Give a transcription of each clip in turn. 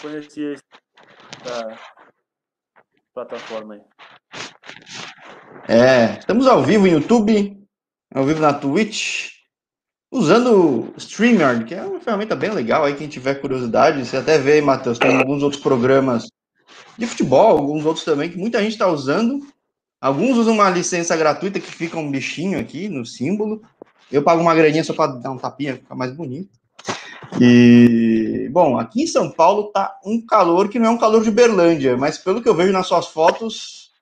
conhecia essa plataforma aí. É, estamos ao vivo no YouTube, ao vivo na Twitch, usando o StreamYard, que é uma ferramenta bem legal aí, quem tiver curiosidade, você até vê, Matheus, tem alguns outros programas de futebol, alguns outros também, que muita gente está usando. Alguns usam uma licença gratuita que fica um bichinho aqui no símbolo. Eu pago uma graninha só para dar um tapinha, ficar mais bonito. E, bom, aqui em São Paulo tá um calor que não é um calor de Berlândia, mas pelo que eu vejo nas suas fotos,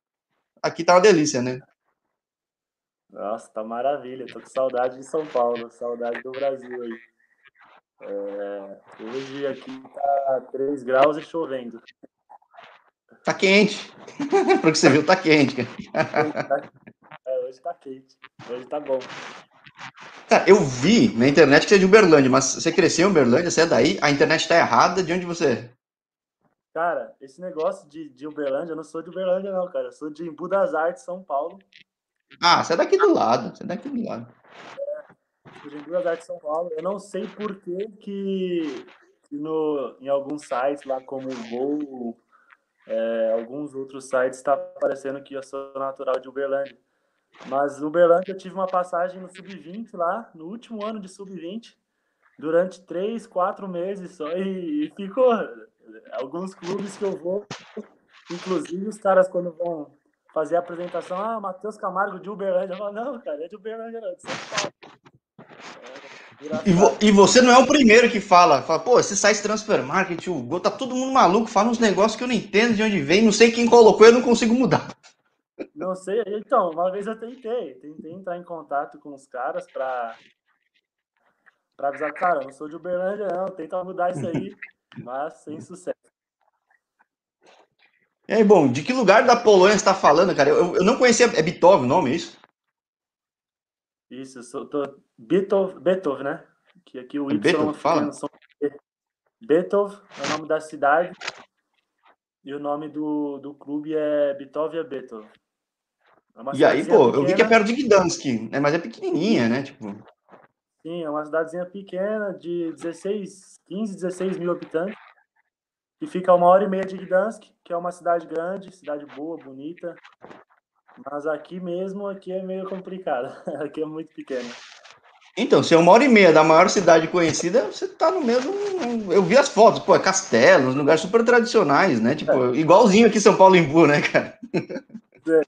aqui tá uma delícia, né? Nossa, tá maravilha. Tô com saudade de São Paulo, saudade do Brasil aí. É, hoje aqui tá 3 graus e chovendo. Tá quente. Porque você viu, tá quente. é, hoje tá quente. Hoje tá bom. Cara, eu vi na internet que você é de Uberlândia, mas você cresceu em Uberlândia, você é daí, a internet tá errada, de onde você é? Cara, esse negócio de, de Uberlândia, eu não sou de Uberlândia não, cara, eu sou de Embu das Artes, São Paulo. Ah, você é daqui do lado, você é daqui do lado. É, sou de Embu das Artes, São Paulo, eu não sei por que que no, em alguns sites lá como o Gol, é, alguns outros sites está aparecendo que eu sou natural de Uberlândia. Mas Uberlândia eu tive uma passagem no Sub-20 lá, no último ano de Sub-20, durante três, quatro meses só, e, e, ficou. Alguns clubes que eu vou, inclusive os caras quando vão fazer a apresentação, ah, Matheus Camargo de Uberlândia, eu falo, não, cara, é de Uberlândia não, é de São Paulo. É, e, vo e, você não é o primeiro que fala, fala, pô, esse site Transfer Market, o Gol, tá todo mundo maluco, fala uns negócios que eu não entendo de onde vem, não sei quem colocou, eu não consigo mudar. Não sei. Então, uma vez eu tentei. Tentei entrar em contato com os caras para para avisar, cara, eu não sou de Uberlândia, não. Tenta mudar isso aí, mas sem sucesso. E aí, bom, de que lugar da Polônia você está falando, cara? Eu, eu não conhecia. É Bitov o nome, é isso? Isso, eu sou tô, Bitov, Betov, né? Que aqui o Y Betov, fala. São... Betov é o nome da cidade e o nome do, do clube é Betov. É e aí, pô, pequena. eu vi que é perto de Gdansk, né? Mas é pequenininha, né? Tipo... Sim, é uma cidadezinha pequena de 16, 15, 16 mil habitantes. Que fica a uma hora e meia de Gdansk, que é uma cidade grande, cidade boa, bonita. Mas aqui mesmo, aqui é meio complicado. aqui é muito pequeno. Então, se é uma hora e meia da maior cidade conhecida, você tá no mesmo. Eu vi as fotos, pô, é castelos, lugares super tradicionais, né? Tipo, é. igualzinho aqui São Paulo Imbu, né, cara? É.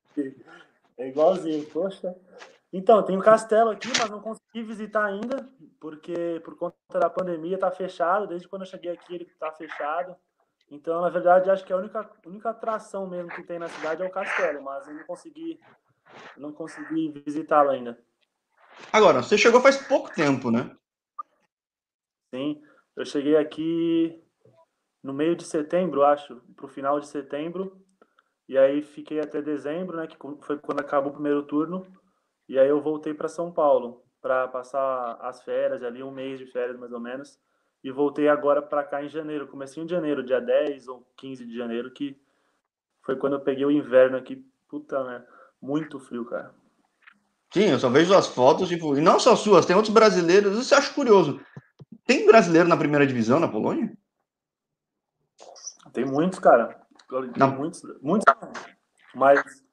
É igualzinho, poxa. Então, tem um castelo aqui, mas não consegui visitar ainda, porque por conta da pandemia está fechado. Desde quando eu cheguei aqui, ele está fechado. Então, na verdade, acho que a única, única atração mesmo que tem na cidade é o castelo, mas eu não consegui, não consegui visitá-lo ainda. Agora, você chegou faz pouco tempo, né? Sim, eu cheguei aqui no meio de setembro, acho, para o final de setembro. E aí fiquei até dezembro, né, que foi quando acabou o primeiro turno. E aí eu voltei para São Paulo para passar as férias, ali um mês de férias mais ou menos. E voltei agora para cá em janeiro, comecinho de janeiro, dia 10 ou 15 de janeiro, que foi quando eu peguei o inverno aqui. Puta, né? Muito frio, cara. Sim, eu só vejo as fotos, tipo, e não só suas, tem outros brasileiros. Isso eu acho curioso. Tem brasileiro na primeira divisão na Polônia? Tem muitos, cara. Não. Muitos, muitos, mas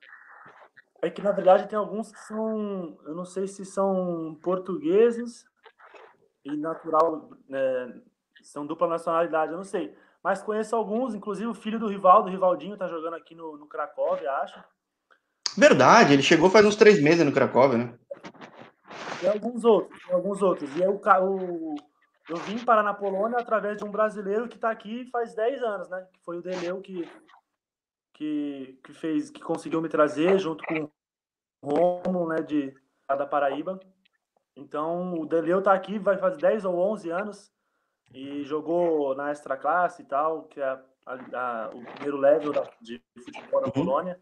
é que na verdade tem alguns que são, eu não sei se são portugueses e natural, né, são dupla nacionalidade, eu não sei. Mas conheço alguns, inclusive o filho do Rivaldo, o Rivaldinho, tá jogando aqui no, no Cracóvia, acho. Verdade, ele chegou faz uns três meses no Cracóvia, né? E alguns outros, alguns outros. E é o, o, eu vim parar na Polônia através de um brasileiro que está aqui faz 10 anos, né? Que foi o Deleu que, que, que fez, que conseguiu me trazer junto com o Romo, né? De, da Paraíba. Então, o Deleu está aqui, vai fazer 10 ou 11 anos e jogou na extra classe e tal, que é a, a, o primeiro level da, de futebol da uhum. Polônia.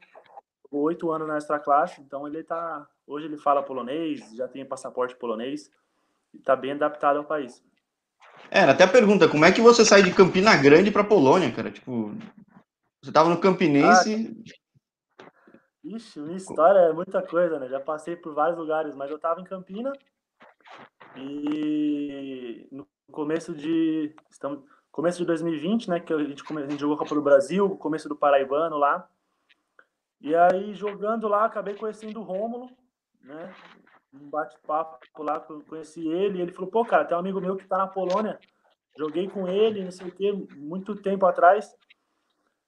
Jogou oito anos na extra classe, então ele tá. Hoje ele fala polonês, já tem passaporte polonês e está bem adaptado ao país. É, até a pergunta, como é que você sai de Campina Grande para Polônia, cara? Tipo, você tava no Campinense. Ah, ixi, minha história é muita coisa, né? Já passei por vários lugares, mas eu tava em Campina e no começo de. Estamos, começo de 2020, né? Que a gente, a gente jogou a Copa do Brasil, começo do Paraibano lá. E aí, jogando lá, acabei conhecendo o Rômulo, né? Um bate-papo lá, conheci ele. E ele falou: pô, cara, tem um amigo meu que tá na Polônia. Joguei com ele, não sei o quê, muito tempo atrás.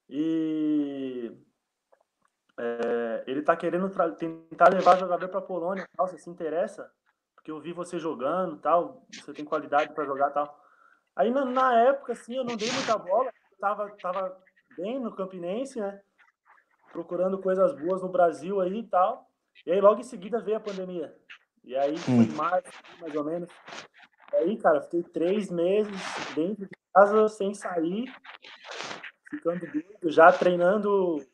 E é, ele tá querendo tentar levar jogador para Polônia. Tal, você se interessa? Porque eu vi você jogando, tal. Você tem qualidade para jogar, tal. Aí na, na, época, assim, eu não dei muita bola. Tava, tava bem no Campinense, né? Procurando coisas boas no Brasil aí e tal. E aí logo em seguida veio a pandemia. E aí foi em março, mais ou menos. E aí, cara, fiquei três meses dentro de casa sem sair, ficando doido, já treinando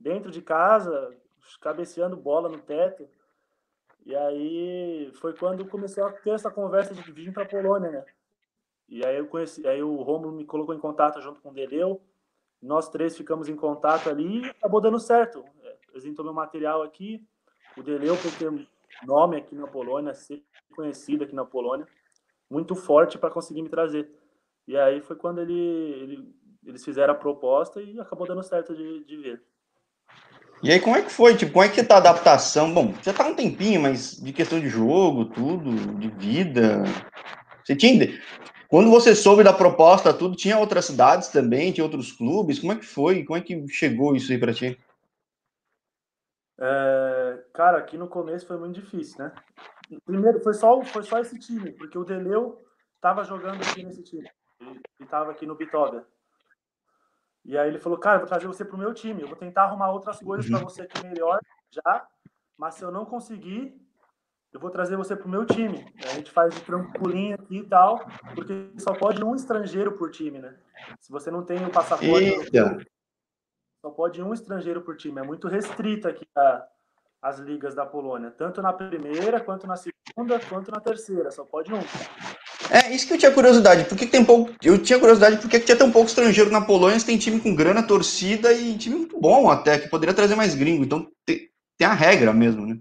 dentro de casa, cabeceando bola no teto. E aí foi quando começou a ter essa conversa de vir para Polônia, né? E aí eu conheci, aí o Romulo me colocou em contato junto com o Deleu. Nós três ficamos em contato ali e acabou dando certo. Apresentou meu material aqui. O Deleu, por ter nome aqui na Polônia, ser conhecido aqui na Polônia, muito forte para conseguir me trazer. E aí foi quando ele, ele, eles fizeram a proposta e acabou dando certo de, de ver. E aí, como é que foi? Tipo, como é que tá a adaptação? Bom, já tá um tempinho, mas de questão de jogo, tudo, de vida. Você tinha. Quando você soube da proposta, tudo, tinha outras cidades também, tinha outros clubes. Como é que foi? Como é que chegou isso aí para ti? É, cara, aqui no começo foi muito difícil, né? Primeiro, foi só, foi só esse time, porque o Deleu tava jogando aqui nesse time. E tava aqui no Vitória. E aí ele falou, cara, eu vou trazer você pro meu time. Eu vou tentar arrumar outras coisas para uhum. você aqui melhor já. Mas se eu não conseguir, eu vou trazer você pro meu time. A gente faz de trampolim aqui e tal, porque só pode um estrangeiro por time, né? Se você não tem o passaporte, só pode um estrangeiro por time. É muito restrito aqui a, as ligas da Polônia, tanto na primeira, quanto na segunda, quanto na terceira. Só pode um. É, isso que eu tinha curiosidade. Por que, que tem pouco. Eu tinha curiosidade por que, que tinha tão pouco estrangeiro na Polônia se tem time com grana, torcida e time muito bom até, que poderia trazer mais gringo. Então tem, tem a regra mesmo, né?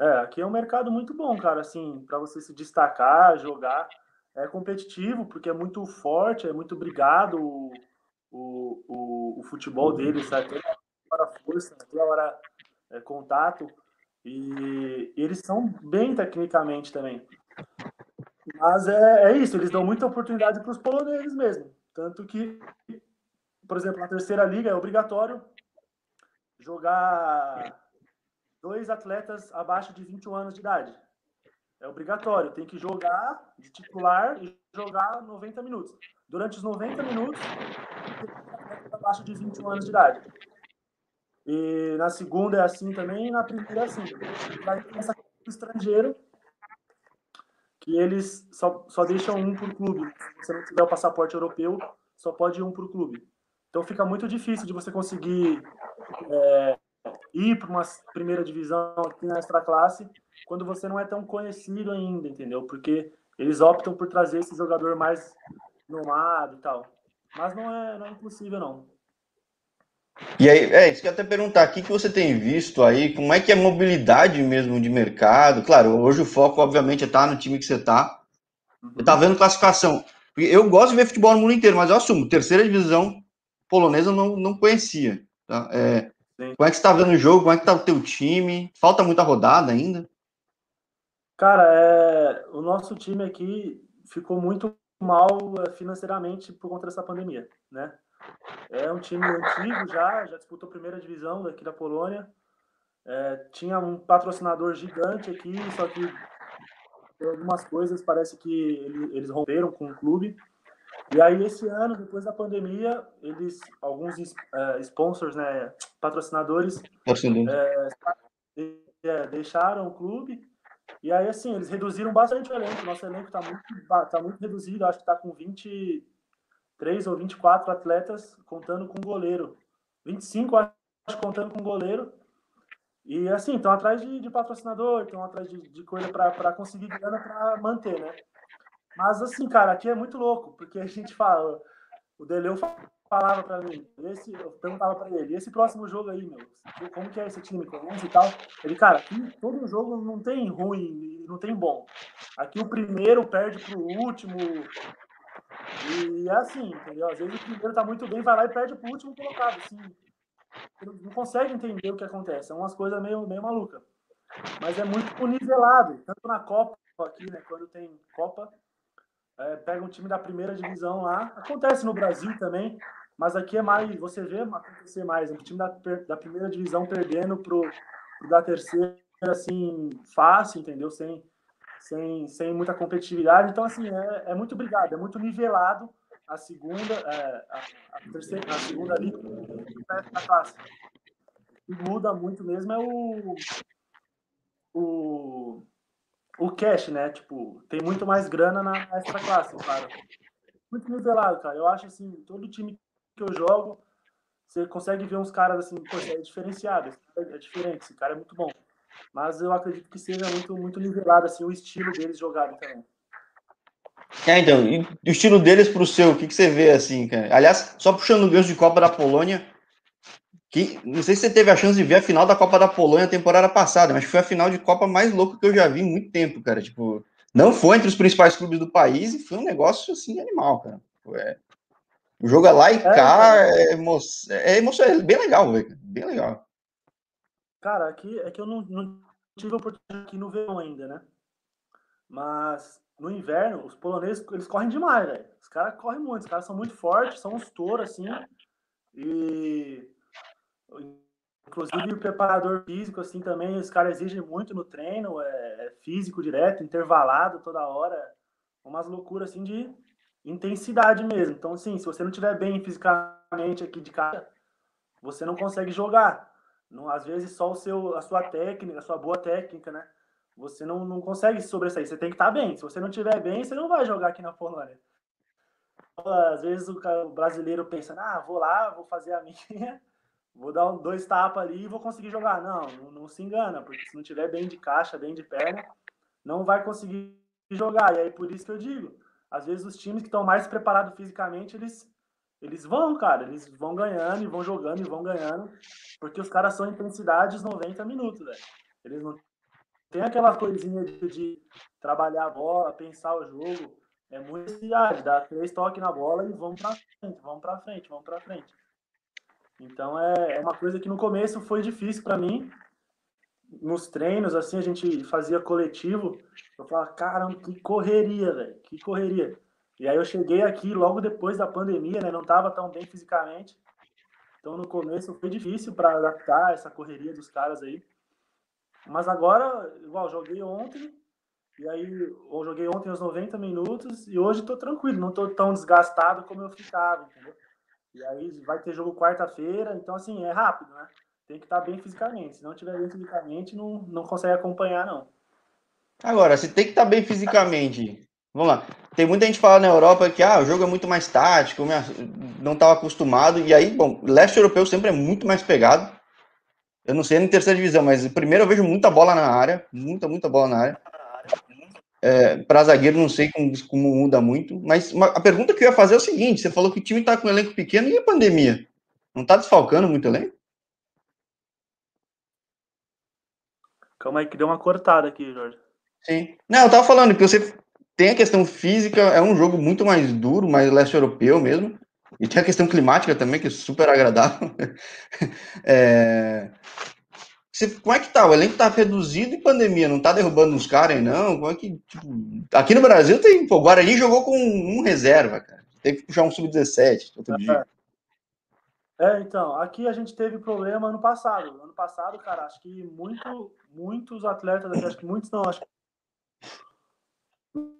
É, aqui é um mercado muito bom, cara, assim, para você se destacar, jogar. É competitivo, porque é muito forte, é muito brigado o, o, o, o futebol dele, sabe? Toda hora força, toda hora é, contato. E, eles são bem tecnicamente também. Mas é, é isso, eles dão muita oportunidade para os poloneses mesmo. Tanto que, por exemplo, na terceira liga é obrigatório jogar dois atletas abaixo de 21 anos de idade. É obrigatório, tem que jogar de titular e jogar 90 minutos. Durante os 90 minutos, abaixo de 21 anos de idade. E na segunda é assim também, e na primeira é assim. Aí começa o estrangeiro, que eles só, só deixam um por clube. Se você não tiver o passaporte europeu, só pode um por clube. Então fica muito difícil de você conseguir é, ir para uma primeira divisão aqui na extra classe quando você não é tão conhecido ainda, entendeu? Porque eles optam por trazer esse jogador mais nomado e tal. Mas não é, não é impossível, não. E aí, é isso que eu até perguntar, o que, que você tem visto aí? Como é que é a mobilidade mesmo de mercado? Claro, hoje o foco, obviamente, é estar tá no time que você está. Você está vendo classificação. Eu gosto de ver futebol no mundo inteiro, mas eu assumo, terceira divisão polonesa eu não, não conhecia. Tá? É, como é que você está vendo o jogo? Como é que está o teu time? Falta muita rodada ainda? Cara, é, o nosso time aqui ficou muito mal é, financeiramente por conta dessa pandemia, né? É um time antigo já, já disputou a primeira divisão daqui da Polônia. É, tinha um patrocinador gigante aqui, só que por algumas coisas parece que ele, eles romperam com o clube. E aí esse ano, depois da pandemia, eles alguns é, sponsors, né, patrocinadores, é, é, deixaram o clube. E aí assim, eles reduziram bastante o elenco. Nosso elenco está muito tá muito reduzido, acho que está com 20 23 ou 24 atletas contando com goleiro. 25, acho, contando com goleiro. E assim, estão atrás de, de patrocinador, estão atrás de, de coisa para conseguir grana para manter, né? Mas assim, cara, aqui é muito louco, porque a gente fala, o Deleu falava para mim, esse, eu perguntava para ele, esse próximo jogo aí, meu, como que é esse time, conhece e tal? Ele, cara, todo jogo não tem ruim, não tem bom. Aqui o primeiro perde pro último, E é assim, entendeu? Às vezes o primeiro tá muito bem, vai lá e perde pro último colocado, assim. Não consegue entender o que acontece. É umas coisas meio, meio maluca. Mas é muito nivelado, tanto na Copa aqui, né? Quando tem Copa, é, pega um time da primeira divisão lá. Acontece no Brasil também, mas aqui é mais, você vê acontecer mais. O time da, da primeira divisão perdendo pro, pro da terceira, assim, fácil, entendeu? Sem, sem, sem muita competitividade. Então, assim, é, é muito brigado, é muito nivelado a segunda, é, a, a, terceira, a segunda liga da classe. O que muda muito mesmo é o, o, o cash, né? Tipo, tem muito mais grana na extra classe, cara. Muito nivelado, cara. Eu acho assim, todo time que eu jogo, você consegue ver uns caras assim, poxa, é diferenciado, é diferente, esse cara é muito bom. Mas eu acredito que seja muito, muito nivelado assim, o estilo deles jogarem também. É, então, e o estilo deles pro seu, o que, que você vê assim, cara? Aliás, só puxando o gancho de Copa da Polônia, que não sei se você teve a chance de ver a final da Copa da Polônia temporada passada, mas foi a final de Copa mais louca que eu já vi em muito tempo, cara. Tipo, não foi entre os principais clubes do país e foi um negócio assim animal, cara. É, o jogo é lá e é, cá, é, emo é emocionante, é bem legal, velho. Bem legal. Cara, aqui é que eu não, não tive oportunidade aqui no verão ainda, né? Mas no inverno, os poloneses, eles correm demais, velho. Os caras correm muito, os caras são muito fortes, são uns touros, assim. E. Inclusive o preparador físico, assim, também, os caras exigem muito no treino, é, é físico direto, intervalado toda hora. Umas loucuras, assim, de intensidade mesmo. Então, assim, se você não tiver bem fisicamente aqui de cara, você não consegue jogar. Não, às vezes só o seu, a sua técnica, a sua boa técnica, né? Você não, não consegue sobressair. Você tem que estar bem. Se você não estiver bem, você não vai jogar aqui na Polônia. Às vezes o, brasileiro pensa, ah, vou lá, vou fazer a minha, vou dar dois tapas ali e vou conseguir jogar. Não, não, não se engana, porque se não tiver bem de caixa, bem de perna, não vai conseguir jogar. E aí por isso que eu digo, às vezes os times que estão mais preparados fisicamente, eles eles vão, cara, eles vão ganhando e vão jogando e vão ganhando, porque os caras são intensidades 90 minutos, velho. Eles não tem aquela coisinha de, de, trabalhar a bola, pensar o jogo, é muita intensidade, dá três toques na bola e vamos para frente, vamos para frente, vamos para frente. Então é, é uma coisa que no começo foi difícil para mim. Nos treinos, assim, a gente fazia coletivo. Eu falava, caramba, que correria, velho, que correria. E aí eu cheguei aqui logo depois da pandemia, né? Não estava tão bem fisicamente. Então no começo foi difícil para adaptar essa correria dos caras aí. Mas agora, igual, joguei ontem, e aí eu joguei ontem os 90 minutos, e hoje tô tranquilo, não tô tão desgastado como eu ficava, entendeu? E aí vai ter jogo quarta-feira, então assim, é rápido, né? Tem que estar bem fisicamente. Se não tiver bem fisicamente, não, não consegue acompanhar, não. Agora, se tem que estar bem fisicamente, Vamos lá. Tem muita gente falando na Europa que ah, o jogo é muito mais tático, não estava acostumado. E aí, bom, leste europeu sempre é muito mais pegado. Eu não sei na terceira divisão, mas primeiro eu vejo muita bola na área, muita, muita bola na área. É, para zagueiro não sei como, como, muda muito, mas uma, a pergunta que eu ia fazer é o seguinte: você falou que o time está com um elenco pequeno e a pandemia? Não está desfalcando muito elenco? Calma aí que deu uma cortada aqui, Jorge. Sim. Não, eu tava falando que você tem a questão física, é um jogo muito mais duro, mais leste europeu mesmo. E tem a questão climática também, que é super agradável. é... Você, como é que tá? O elenco tá reduzido em pandemia, não tá derrubando os caras não? Como é que. Tipo... Aqui no Brasil tem. Pô, o Guarani jogou com um reserva, cara. Teve que puxar um sub-17 outro dia. É, então, aqui a gente teve problema ano passado. Ano passado, cara, acho que muito, muitos atletas, acho que muitos não, acho que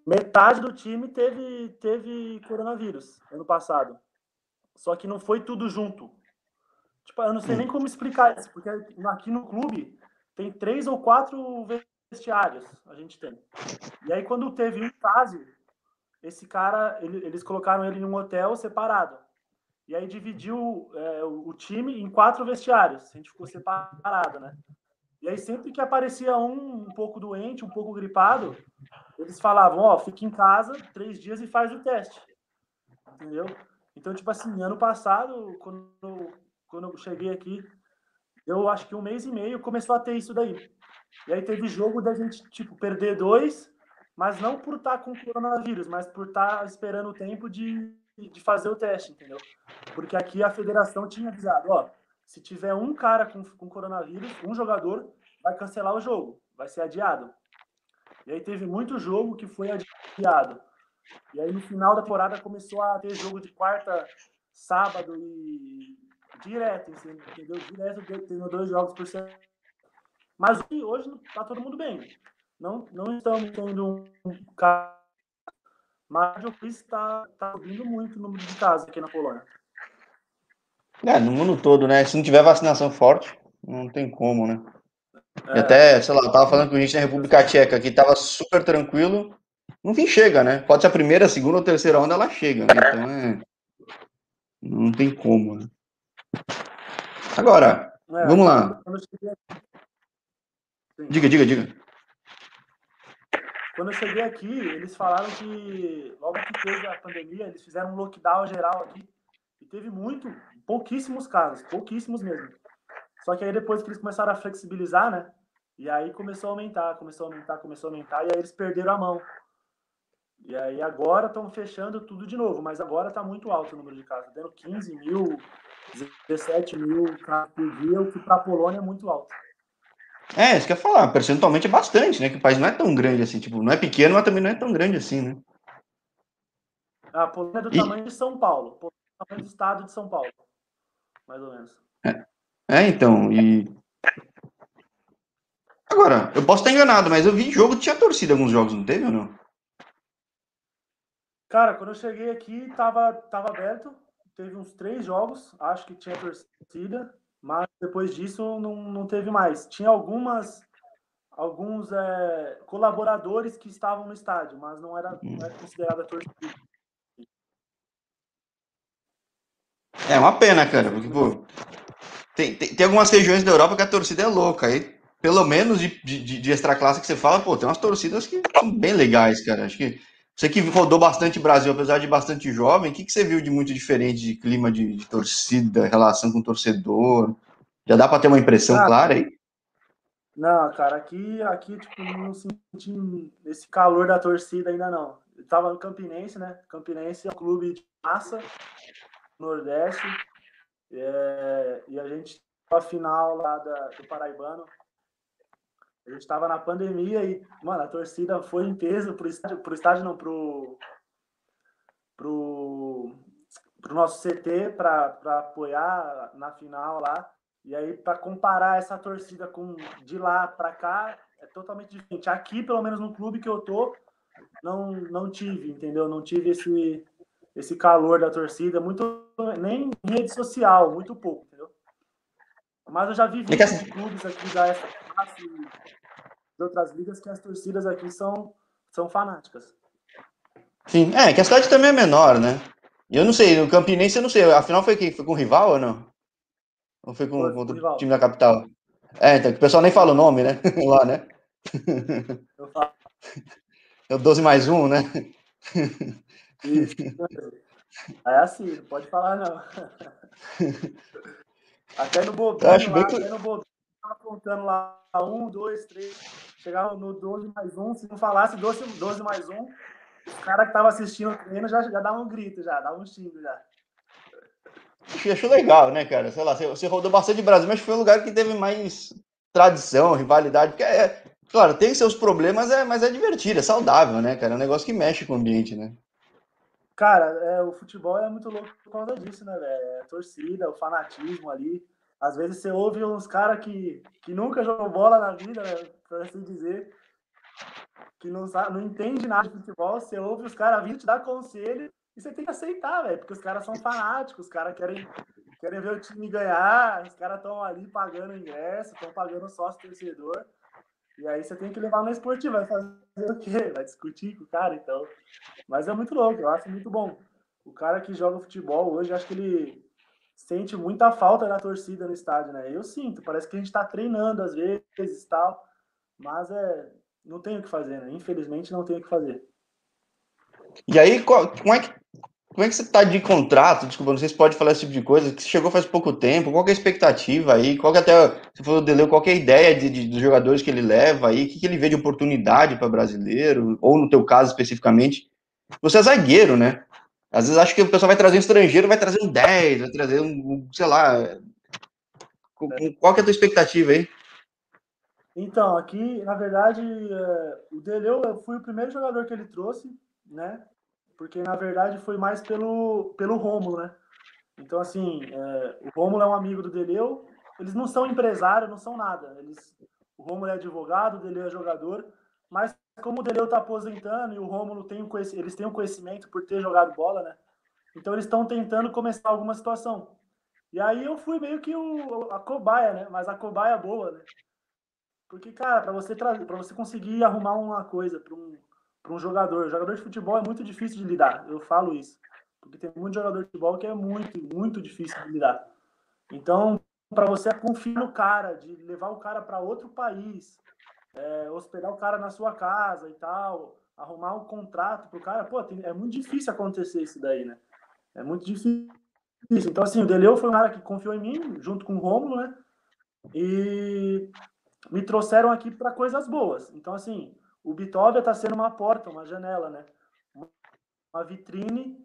metade do time teve, teve coronavírus ano passado. Só que não foi tudo junto. Tipo, eu não sei nem como explicar isso, porque aqui no clube tem três ou quatro vestiários a gente tem. E aí, quando teve um caso, esse cara, ele, eles colocaram ele em um hotel separado. E aí dividiu é, o time em quatro vestiários. A gente ficou separado, né? E aí, sempre que aparecia um um pouco doente, um pouco gripado, eles falavam: Ó, oh, fica em casa três dias e faz o teste. Entendeu? Então, tipo assim, ano passado, quando quando eu cheguei aqui, eu acho que um mês e meio começou a ter isso daí. E aí teve jogo da gente, tipo, perder dois, mas não por estar com coronavírus, mas por estar esperando o tempo de, de fazer o teste, entendeu? Porque aqui a federação tinha avisado, ó, se tiver um cara com, com coronavírus, um jogador, vai cancelar o jogo, vai ser adiado. E aí teve muito jogo que foi adiado. E aí no final da temporada começou a ter jogo de quarta, sábado e direto, assim, entendeu? Direto tendo dois jogos por semana. Mas hoje tá todo mundo bem. Não, não estamos tendo um caso, mas o Chris está tá subindo muito o número de casos aqui na Polônia. É, no mundo todo, né? Se não tiver vacinação forte, não tem como, né? É. até, sei lá, eu tava falando com a gente na República Tcheca, que tava super tranquilo, no fim chega, né? Pode ser a primeira, a segunda ou terceira onda, ela chega, né? Então é. Não tem como, né? Agora, é, vamos lá. Diga, diga, diga. Quando eu cheguei aqui, eles falaram que logo que teve a pandemia, eles fizeram um lockdown geral aqui. E teve muito, pouquíssimos casos, pouquíssimos mesmo. Só que aí depois que eles começaram a flexibilizar, né? E aí começou a aumentar, começou a aumentar, começou a aumentar, e aí eles perderam a mão. E aí agora estão fechando tudo de novo, mas agora está muito alto o número de casos, dando 15 mil, 17 mil casos por dia, o que para a Polônia é muito alto. É, isso que eu ia falar, percentualmente é bastante, né? Que o país não é tão grande assim, tipo, não é pequeno, mas também não é tão grande assim, né? A Polônia é do e... tamanho de São Paulo, do tamanho do estado de São Paulo, mais ou menos. É, é então, e Agora, eu posso estar enganado, mas eu vi jogo tinha torcida alguns jogos, não teve ou não? Cara, quando eu cheguei aqui, tava, tava aberto. Teve uns três jogos, acho que tinha torcida, mas depois disso não, não teve mais. Tinha algumas alguns é, colaboradores que estavam no estádio, mas não era, não era considerada torcida. É uma pena, cara, porque, pô, tem, tem, tem, algumas regiões da Europa que a torcida é louca. Aí, pelo menos de, de, de extra classe que você fala, pô, tem umas torcidas que são bem legais, cara. Acho que você que rodou bastante Brasil, apesar de bastante jovem, o que, que você viu de muito diferente de clima de, de torcida, relação com o torcedor? Já dá para ter uma impressão ah, clara aí? Não, cara, aqui, aqui tipo, não senti esse calor da torcida ainda não. Eu tava no Campinense, né? Campinense é um clube de massa, Nordeste, é, e a gente a final lá da, do Paraibano, a gente estava na pandemia e, mano, a torcida foi em peso pro estádio, pro estádio não, pro, pro, pro nosso CT para apoiar na final lá. E aí, para comparar essa torcida com de lá para cá, é totalmente diferente. Aqui, pelo menos no clube que eu tô, não, não tive, entendeu? Não tive esse, esse calor da torcida, muito nem em rede social, muito pouco, entendeu? Mas eu já vi vídeos de clubes aqui da de outras ligas que as torcidas aqui são, são fanáticas. Sim, é, que a cidade também é menor, né? Eu não sei, no Campinense eu não sei, afinal foi quem? Foi com o rival ou não? Ou foi com, foi, com o time da capital? É, então, que o pessoal nem fala o nome, né? Lá, né? Eu falo. É o 12 mais 1, né? Isso. É assim, não pode falar não. Até no bobinho, acho lá, até no bobinho, tava contando lá, um, dois, três, chegava no 12 mais um, se não falasse 12, 12 mais um, o cara que tava assistindo o treino já, já dava um grito, já, dava um xingo já. Achei legal, né, cara? Sei lá, você, rodou bastante Brasil, mas foi um lugar que teve mais tradição, rivalidade, porque é, claro, tem seus problemas, é, mas é divertido, é saudável, né, cara? É um negócio que mexe com o ambiente, né? Cara, é, o futebol é muito louco por causa disso, né, velho? É torcida, o fanatismo ali. Às vezes você ouve uns caras que, que nunca jogou bola na vida, né, por assim dizer, que não, sabe, não entende nada de futebol, você ouve os caras vindo te dar conselho e você tem que aceitar, velho, porque os caras são fanáticos, os caras querem, querem ver o time ganhar, os caras estão ali pagando ingresso, estão pagando sócio torcedor. E aí você tem que levar na esportiva, vai o quê? Vai discutir com o cara, então. Mas é muito louco, eu acho muito bom. O cara que joga futebol hoje, acho que ele sente muita falta da torcida no estádio, né? Eu sinto, parece que a gente está treinando às vezes tal, mas é, não tem o que fazer, né? Infelizmente não tem o que fazer. E aí, como é que como é que você está de contrato? Desculpa, não sei se pode falar esse tipo de coisa. Que chegou faz pouco tempo. Qual é a expectativa aí? Qual é até, você falou do qual é a ideia de, de, dos jogadores que ele leva aí? O que, que ele vê de oportunidade para brasileiro? Ou no teu caso especificamente? Você é zagueiro, né? Às vezes acho que o pessoal vai trazer um estrangeiro, vai trazer um 10, vai trazer um, sei lá. Qual que é a tua expectativa aí? Então, aqui, na verdade, é, o Deleu, eu fui o primeiro jogador que ele trouxe, né? Porque na verdade foi mais pelo, pelo Rômulo, né? Então, assim, é, o Rômulo é um amigo do Deleu, eles não são empresários, não são nada. Eles, o Rômulo é advogado, o Deleu é jogador, mas como o Deleu está aposentando e o Rômulo tem um eles têm um conhecimento por ter jogado bola, né? Então eles estão tentando começar alguma situação. E aí eu fui meio que o, a cobaia, né? Mas a cobaia boa, né? Porque, cara, para você, para você conseguir arrumar uma coisa para um, para um jogador. Jogador de futebol é muito difícil de lidar, eu falo isso. Porque tem muito jogador de futebol que é muito, muito difícil de lidar. Então, para você confiar no cara, de levar o cara para outro país, é, hospedar o cara na sua casa e tal, arrumar um contrato pro cara, pô, tem, é muito difícil acontecer isso daí, né? É muito difícil. Então, assim, o Deleu foi um cara que confiou em mim, junto com o Rômulo, né? E me trouxeram aqui para coisas boas. Então, assim, o Bitóvia está sendo uma porta, uma janela, né? Uma vitrine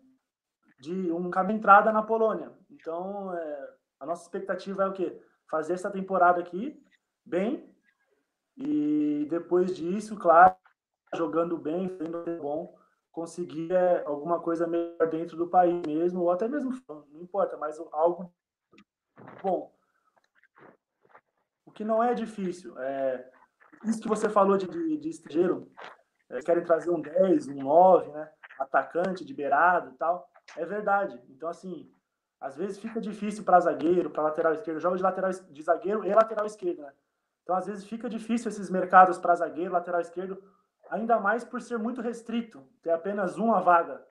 de um caminho entrada na Polônia. Então, é, a nossa expectativa é o quê? Fazer essa temporada aqui bem e depois disso, claro, jogando bem, sendo bom, conseguir é, alguma coisa melhor dentro do país mesmo, ou até mesmo, não importa, mas algo bom. O que não é difícil. É, isso que você falou de, de, de estrangeiro, é, querem trazer um 10, um 9, né? Atacante de beirado e tal. É verdade. Então, assim, às vezes fica difícil para zagueiro, para lateral esquerdo. Jogo de lateral de zagueiro e lateral esquerdo, né? Então, às vezes fica difícil esses mercados para zagueiro, lateral esquerdo, ainda mais por ser muito restrito, ter apenas uma vaga.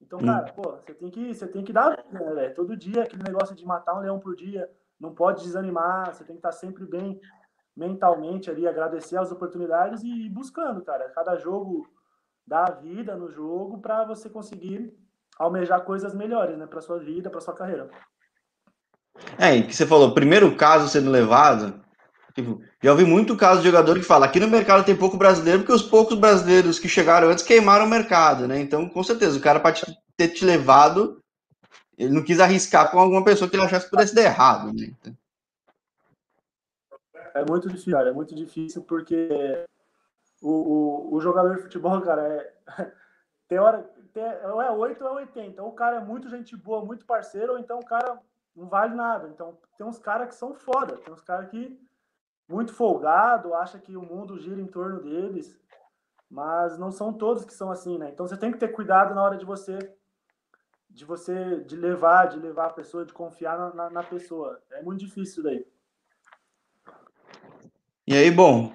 Então, cara, pô, você tem que, você tem que dar né, todo dia aquele negócio de matar um leão por dia, não pode desanimar, você tem que estar sempre bem mentalmente ali, agradecer as oportunidades e ir buscando, cara. Cada jogo dá vida no jogo para você conseguir almejar coisas melhores, né, para sua vida, para sua carreira. É, e que você falou, primeiro caso sendo levado, tipo, já ouvi muito caso de jogador que fala, aqui no mercado tem pouco brasileiro, porque os poucos brasileiros que chegaram antes queimaram o mercado, né? Então, com certeza, o cara para ter te levado, ele não quis arriscar com alguma pessoa que ele achasse que pudesse dar errado, né? Então... É muito difícil, cara. É muito difícil porque o, o, o jogador de futebol, cara, é. Tem hora. Tem, ou é 8 ou é 80. Ou o cara é muito gente boa, muito parceiro, ou então o cara não vale nada. Então tem uns caras que são foda. Tem uns caras que. Muito folgado, acha que o mundo gira em torno deles. Mas não são todos que são assim, né? Então você tem que ter cuidado na hora de você de você de levar, de levar a pessoa, de confiar na, na, na pessoa. É muito difícil daí. E aí, bom,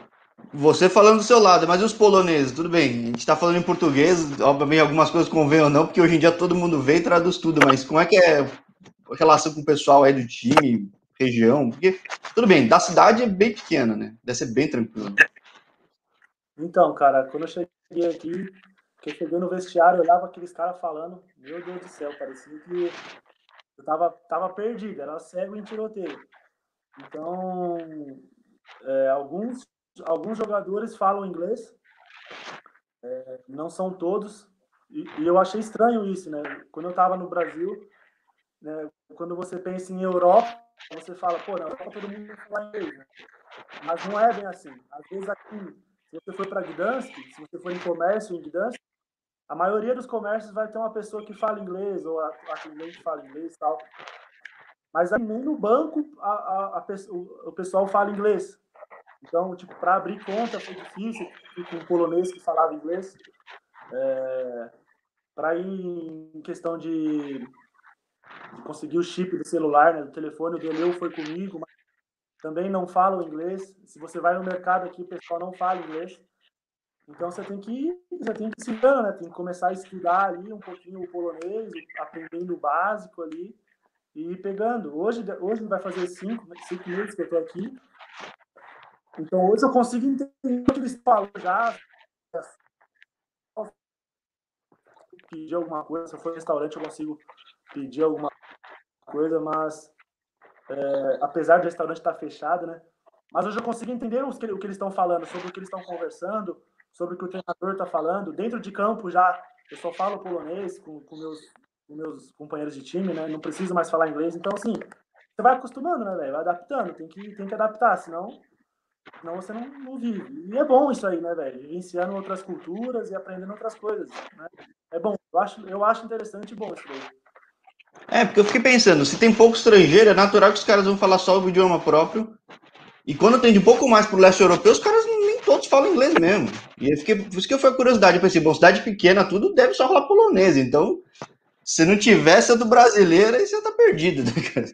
você falando do seu lado, mas os poloneses? Tudo bem, a gente está falando em português, obviamente algumas coisas convêm ou não, porque hoje em dia todo mundo vê e traduz tudo, mas como é que é a relação com o pessoal aí do time, região? Porque, tudo bem, da cidade é bem pequena, né? Deve ser bem tranquilo. Então, cara, quando eu cheguei aqui, que eu cheguei no vestiário, eu olhava aqueles caras falando, meu Deus do céu, parecia que eu tava, tava perdido, era cego em tiroteio. Então, é, alguns, alguns jogadores falam inglês, é, não são todos, e, e, eu achei estranho isso, né? Quando eu estava no Brasil, né, quando você pensa em Europa, você fala, pô, na Europa todo mundo fala inglês, né? Mas não é bem assim. Às vezes aqui, se você for para Gdansk, se você for em comércio em Gdansk, a maioria dos comércios vai ter uma pessoa que fala inglês, ou a, que fala inglês e tal. Mas nem no banco a, a, a, o pessoal fala inglês. Então, tipo, para abrir conta foi difícil, com um polonês que falava inglês. É, para ir em questão de, de, conseguir o chip do celular, né, do telefone, o Deleu foi comigo, mas também não falo inglês. Se você vai no mercado aqui, o pessoal não fala inglês. Então você tem que ir, você tem que se né? Tem que começar a estudar ali um pouquinho o polonês, aprendendo o básico ali e ir pegando. Hoje, hoje vai fazer cinco, cinco meses que eu estou aqui. Então hoje eu consigo entender o que eles falam já. pedir alguma coisa. Se eu for restaurante, eu consigo pedir alguma coisa, mas é, apesar do restaurante estar fechado, né? Mas eu já consigo entender os que, o que eles estão falando, sobre o que eles estão conversando, sobre o que o treinador está falando. Dentro de campo já, eu só falo polonês com, com, meus, com meus companheiros de time, né? Não preciso mais falar inglês. Então, assim, você vai acostumando, né, velho? Vai adaptando, tem que, tem que adaptar, senão, senão você não, não vive. E é bom isso aí, né, velho? Vivenciando outras culturas e aprendendo outras coisas, né? É bom, eu acho, eu acho interessante e bom isso aí. É, porque eu fiquei pensando, se tem pouco estrangeiro, é natural que os caras vão falar só o idioma próprio. E quando tem de pouco mais pro leste europeu, os caras nem todos falam inglês mesmo. E eu fiquei, por isso que foi a curiosidade. Eu pensei, bom, cidade pequena, tudo deve só falar polonês. Então, se não tivesse a do brasileiro, aí você tá perdido, né, cara?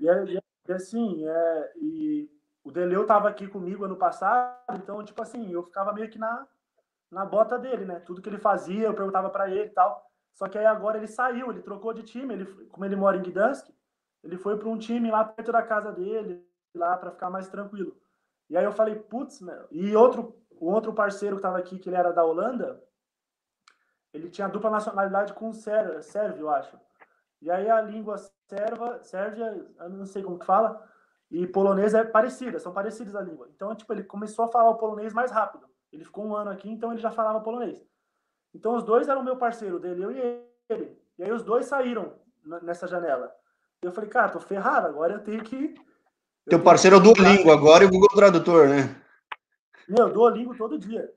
E, é, e assim, é, e o Deleu tava aqui comigo ano passado, então, tipo assim, eu ficava meio que na, na bota dele, né? Tudo que ele fazia, eu perguntava para ele e tal. Só que aí agora ele saiu, ele trocou de time, ele, como ele mora em Gdansk, ele foi para um time lá perto da casa dele, lá para ficar mais tranquilo. E aí eu falei, putz, meu. e outro, o outro parceiro que estava aqui, que ele era da Holanda, ele tinha dupla nacionalidade com o sérvio, eu acho. E aí a língua serva, sérvia, eu não sei como que fala, e polonês é parecida, são parecidas a língua. Então, tipo, ele começou a falar o polonês mais rápido. Ele ficou um ano aqui, então ele já falava polonês. Então os dois eram meu parceiro, dele, eu e ele. E aí os dois saíram nessa janela. Eu falei, cara, tô ferrado, agora eu tenho que. Eu Teu parceiro é o Duolingo agora e o Google Tradutor, né? Meu, Duolingo todo dia.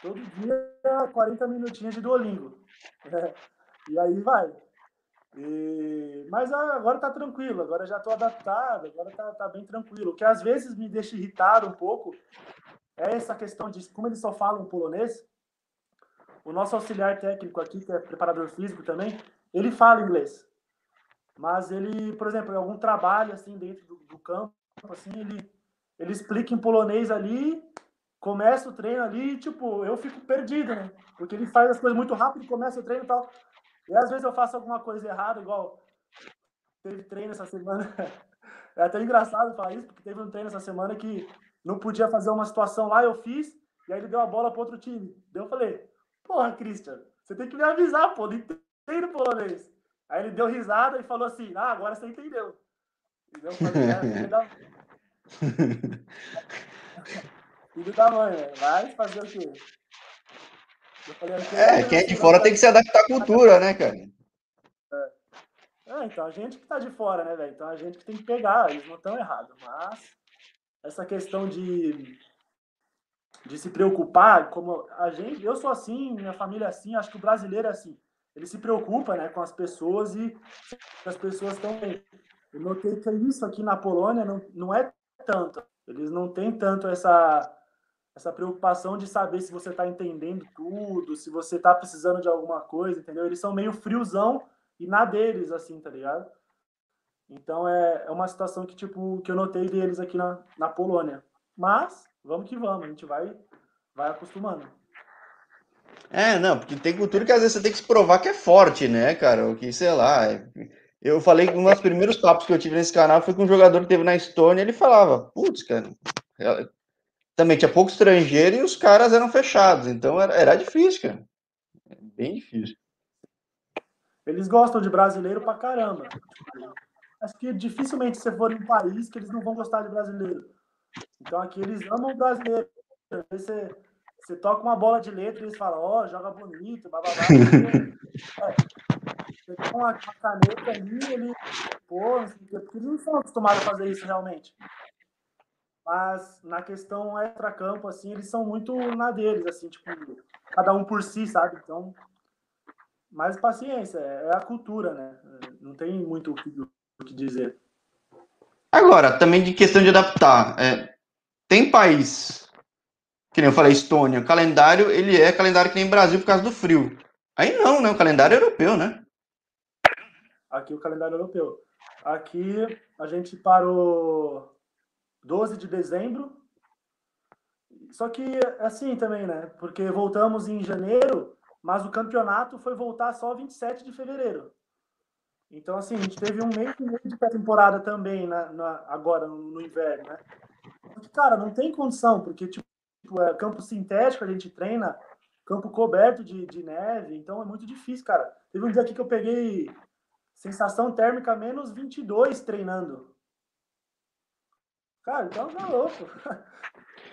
Todo dia, 40 minutinhos de Duolingo. É. E aí vai. E... Mas agora tá tranquilo, agora já tô adaptado, agora tá, tá bem tranquilo. O que às vezes me deixa irritado um pouco é essa questão de como eles só falam polonês, o nosso auxiliar técnico aqui, que é preparador físico também, ele fala inglês. Mas ele, por exemplo, em algum trabalho assim dentro do, do campo, assim, ele, ele explica em polonês ali, começa o treino ali, tipo, eu fico perdido, né? Porque ele faz as coisas muito rápido, começa o treino e tal. E às vezes eu faço alguma coisa errada, igual teve treino essa semana. É até engraçado falar isso, porque teve um treino essa semana que não podia fazer uma situação lá, eu fiz, e aí ele deu a bola para outro time. Daí eu falei, Porra, Christian, você tem que me avisar, pô, não entendo polonês. Aí ele deu risada e falou assim: Ah, agora você entendeu. Entendeu? É, da... filho da mãe, né? Vai fazer o quê? Falei, é, quem é de fora tem que se adaptar à cultura, né, cara? É. é, então a gente que tá de fora, né, velho? Então a gente que tem que pegar, eles não estão errados. Mas essa questão de de se preocupar, como a gente, eu sou assim, minha família é assim, acho que o brasileiro é assim. Ele se preocupa, né, com as pessoas e as pessoas estão Eu notei que isso aqui na Polônia não, não é tanto. Eles não têm tanto essa essa preocupação de saber se você está entendendo tudo, se você está precisando de alguma coisa, entendeu? Eles são meio friozão e na deles, assim, tá ligado? Então é, é uma situação que, tipo, que eu notei deles aqui na, na Polônia. Mas vamos que vamos, a gente vai, vai acostumando. É, não, porque tem cultura que às vezes você tem que se provar que é forte, né, cara? O que, sei lá. É... Eu falei que um dos primeiros papos que eu tive nesse canal foi com um jogador que teve na Estônia, ele falava, putz, cara, também tinha pouco estrangeiro e os caras eram fechados, então era, era difícil, cara. É bem difícil. Eles gostam de brasileiro pra caramba. Acho que dificilmente você for em um país que eles não vão gostar de brasileiro. Então aqui eles amam o brasileiro. Você, você toca uma bola de letra e eles falam, ó, oh, joga bonito, blá, blá, blá. é, você tem uma, uma, caneta ali, ele, pô, porque eles não são acostumados a fazer isso realmente. Mas na questão extra-campo, assim, eles são muito na deles, assim, tipo, cada um por si, sabe? Então, mas paciência, é a cultura, né? Não tem muito o que, o que dizer. Agora, também de questão de adaptar. É, tem país, que nem eu falei, Estônia, o calendário, ele é calendário que nem Brasil por causa do frio. Aí não, né? O calendário é europeu, né? Aqui o calendário é europeu. Aqui a gente parou 12 de dezembro. Só que assim também, né? Porque voltamos em janeiro, mas o campeonato foi voltar só 27 de fevereiro. Então, assim, a gente teve um mês e meio de pré-temporada também na, na, agora, no, no, inverno, né? Porque, cara, não tem condição, porque, tipo, é campo sintético, a gente treina campo coberto de, de neve, então é muito difícil, cara. Teve um dia aqui que eu peguei sensação térmica menos 22 treinando. Cara, então tá louco.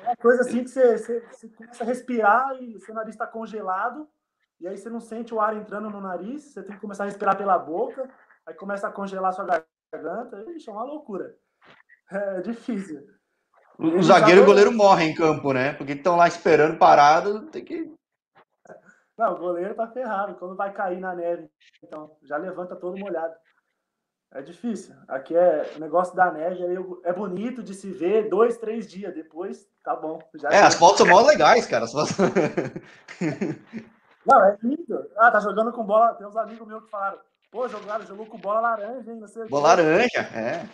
É uma coisa assim que você, você, você começa a respirar e seu nariz está congelado, e aí você não sente o ar entrando no nariz, você tem que começar a respirar pela boca, aí começa a congelar sua garganta, Ixi, é uma loucura. É difícil. O zagueiro e o goleiro morrem em campo, né? Porque estão lá esperando parado, tem que. Não, o goleiro tá ferrado. Quando vai cair na neve, então já levanta todo molhado. É difícil. Aqui é o negócio da neve é bonito de se ver dois, três dias. Depois tá bom. Já é, as fotos são mó legais, cara. Não, é lindo. Ah, tá jogando com bola. Tem uns amigos meus que falaram, pô, jogaram, jogou com bola laranja, hein? Não sei bola laranja, é.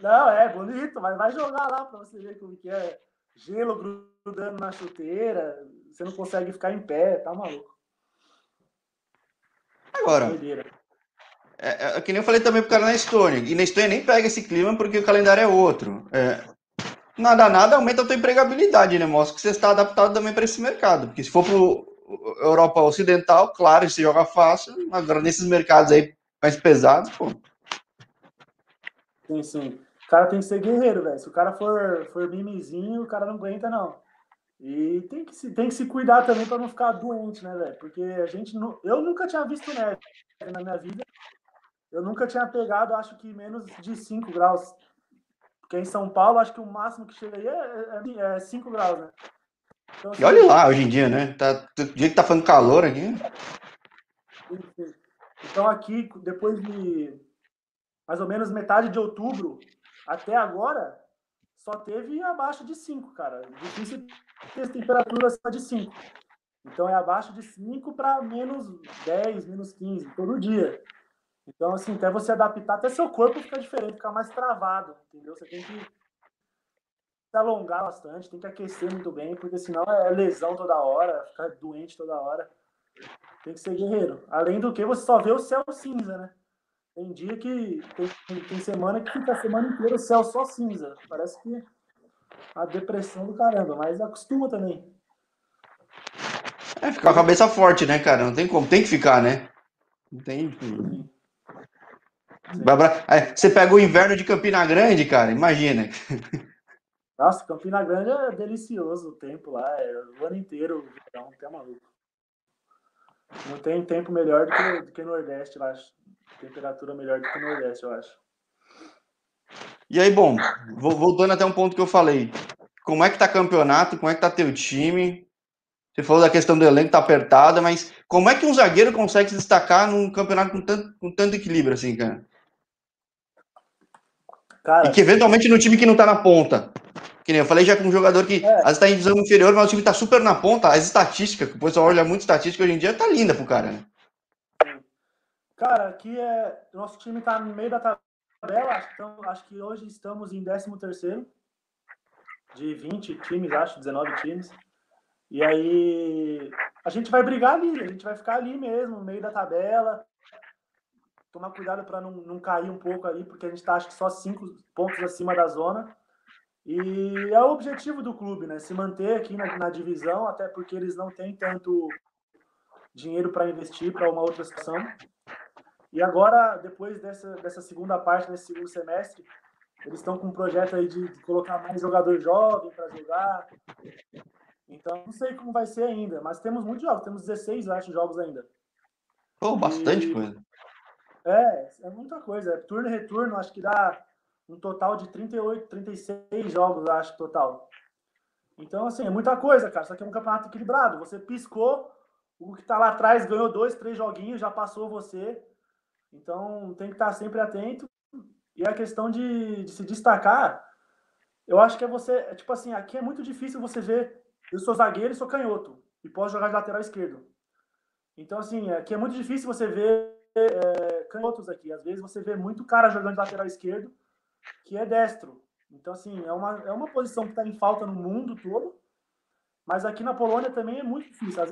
Não, é bonito, mas vai jogar lá para você ver como que é. Gelo grudando na chuteira, você não consegue ficar em pé, tá maluco. Agora, é, é, que nem eu falei também pro cara na Estônia, e na Estônia nem pega esse clima porque o calendário é outro. É, nada, nada aumenta a tua empregabilidade, né? Mostra que você está adaptado também para esse mercado, porque se for pro Europa Ocidental, claro, se joga fácil, agora nesses mercados aí mais pesados, pô. Sim, sim. O cara tem que ser guerreiro, velho. Se o cara for, for mimizinho, o cara não aguenta, não. E tem que se, tem que se cuidar também para não ficar doente, né, velho? Porque a gente. Não, eu nunca tinha visto neve na minha vida. Eu nunca tinha pegado, acho que menos de 5 graus. Porque em São Paulo, acho que o máximo que chega aí é 5 é, é graus, né? Então, e olha lá hoje em dia, né? Tá, o dia que tá fazendo calor aqui. Então aqui, depois de mais ou menos metade de outubro até agora, só teve abaixo de 5, cara. Difícil ter temperatura acima de 5. Então é abaixo de 5 para menos 10, menos 15, todo dia. Então, assim, até você adaptar, até seu corpo fica diferente, ficar mais travado, entendeu? Você tem que se alongar bastante, tem que aquecer muito bem, porque senão é lesão toda hora, ficar doente toda hora. Tem que ser guerreiro. Além do que, você só vê o céu cinza, né? Tem dia que. Tem, tem semana que fica a semana inteira o céu só cinza. Parece que a depressão do caramba, mas acostuma também. É, ficar com a cabeça forte, né, cara? Não tem como, tem que ficar, né? Não tem. Sim. Você pega o inverno de Campina Grande, cara, imagina. Nossa, Campina Grande é delicioso o tempo lá, é o ano inteiro, então, até maluco. Não tem tempo melhor do que, do que no Nordeste, eu acho. Temperatura melhor do que no Nordeste, eu acho. E aí, bom, voltando até um ponto que eu falei. Como é que tá campeonato? Como é que tá teu time? Você falou da questão do elenco tá apertada, mas como é que um zagueiro consegue se destacar num campeonato com tanto, com tanto equilíbrio assim, cara? Cara? E que eventualmente no time que não tá na ponta. Que nem eu falei já com um jogador que é. às vezes tá em divisão inferior, mas o time tá super na ponta. As estatísticas, que o pessoal olha muito estatística hoje em dia, tá linda pro cara, né? Cara, aqui é. Nosso time tá no meio da tabela. Então, acho que hoje estamos em 13 terceiro de 20 times, acho, 19 times. E aí a gente vai brigar ali, a gente vai ficar ali mesmo, no meio da tabela. Tomar cuidado para não, não cair um pouco ali, porque a gente está acho que só cinco pontos acima da zona. E é o objetivo do clube, né? Se manter aqui na, na divisão, até porque eles não têm tanto dinheiro para investir para uma outra situação. E agora, depois dessa, dessa segunda parte, desse segundo semestre, eles estão com um projeto aí de, de colocar mais jogador jovem para jogar. Então, não sei como vai ser ainda, mas temos muitos jogos, temos 16, acho, jogos ainda. Pô, bastante e... coisa. É, é muita coisa. É turno e retorno, acho que dá um total de 38, 36 jogos, acho, total. Então, assim, é muita coisa, cara. Só que é um campeonato equilibrado. Você piscou, o que tá lá atrás ganhou dois, três joguinhos, já passou você. Então, tem que estar sempre atento. E a questão de, de se destacar, eu acho que é você. É, tipo assim, aqui é muito difícil você ver. Eu sou zagueiro e sou canhoto. E posso jogar de lateral esquerdo. Então, assim, aqui é muito difícil você ver é, canhotos aqui. Às vezes você vê muito cara jogando de lateral esquerdo que é destro. Então, assim, é uma, é uma posição que está em falta no mundo todo, mas aqui na Polônia também é muito difícil.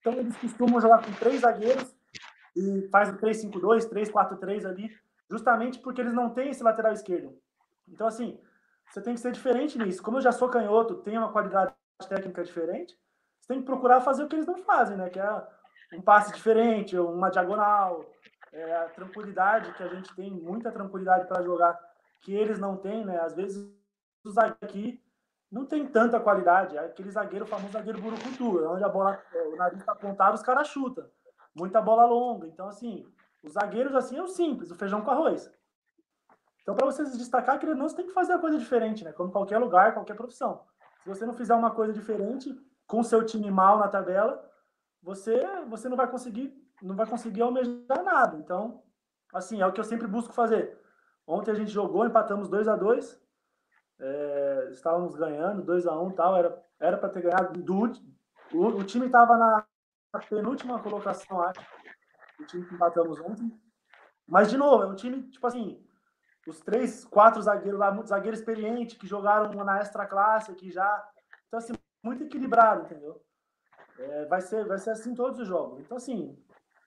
Então, eles costumam jogar com três zagueiros e faz o 3-5-2, 3-4-3 ali, justamente porque eles não têm esse lateral esquerdo. Então, assim, você tem que ser diferente nisso. Como eu já sou canhoto, tenho uma qualidade técnica diferente, você tem que procurar fazer o que eles não fazem, né? Que é um passe diferente, uma diagonal, é, a tranquilidade que a gente tem, muita tranquilidade para jogar, que eles não têm, né? Às vezes os aqui não tem tanta qualidade. É aquele zagueiro, o famoso zagueiro burucutu, onde a bola, é, o nariz está apontado, os caras chutam. Muita bola longa. Então, assim, os zagueiros, assim, é o simples, o feijão com arroz. Então, para você se destacar, que não, tem que fazer a coisa diferente, né? Como qualquer lugar, qualquer profissão. Se você não fizer uma coisa diferente, com seu time mal na tabela, você, você não vai conseguir não vai conseguir almejar nada. Então, assim, é o que eu sempre busco fazer. Ontem a gente jogou, empatamos 2 a 2 é, estávamos ganhando 2 a 1 tal, era era para ter ganhado do o, o time estava na penúltima colocação, acho. O time que empatamos ontem. Mas de novo, é um time tipo assim, os três, quatro zagueiros lá, muito zagueiro experiente que jogaram na extra classe, que já então assim, muito equilibrado, entendeu? É, vai ser vai ser assim todos os jogos. Então assim,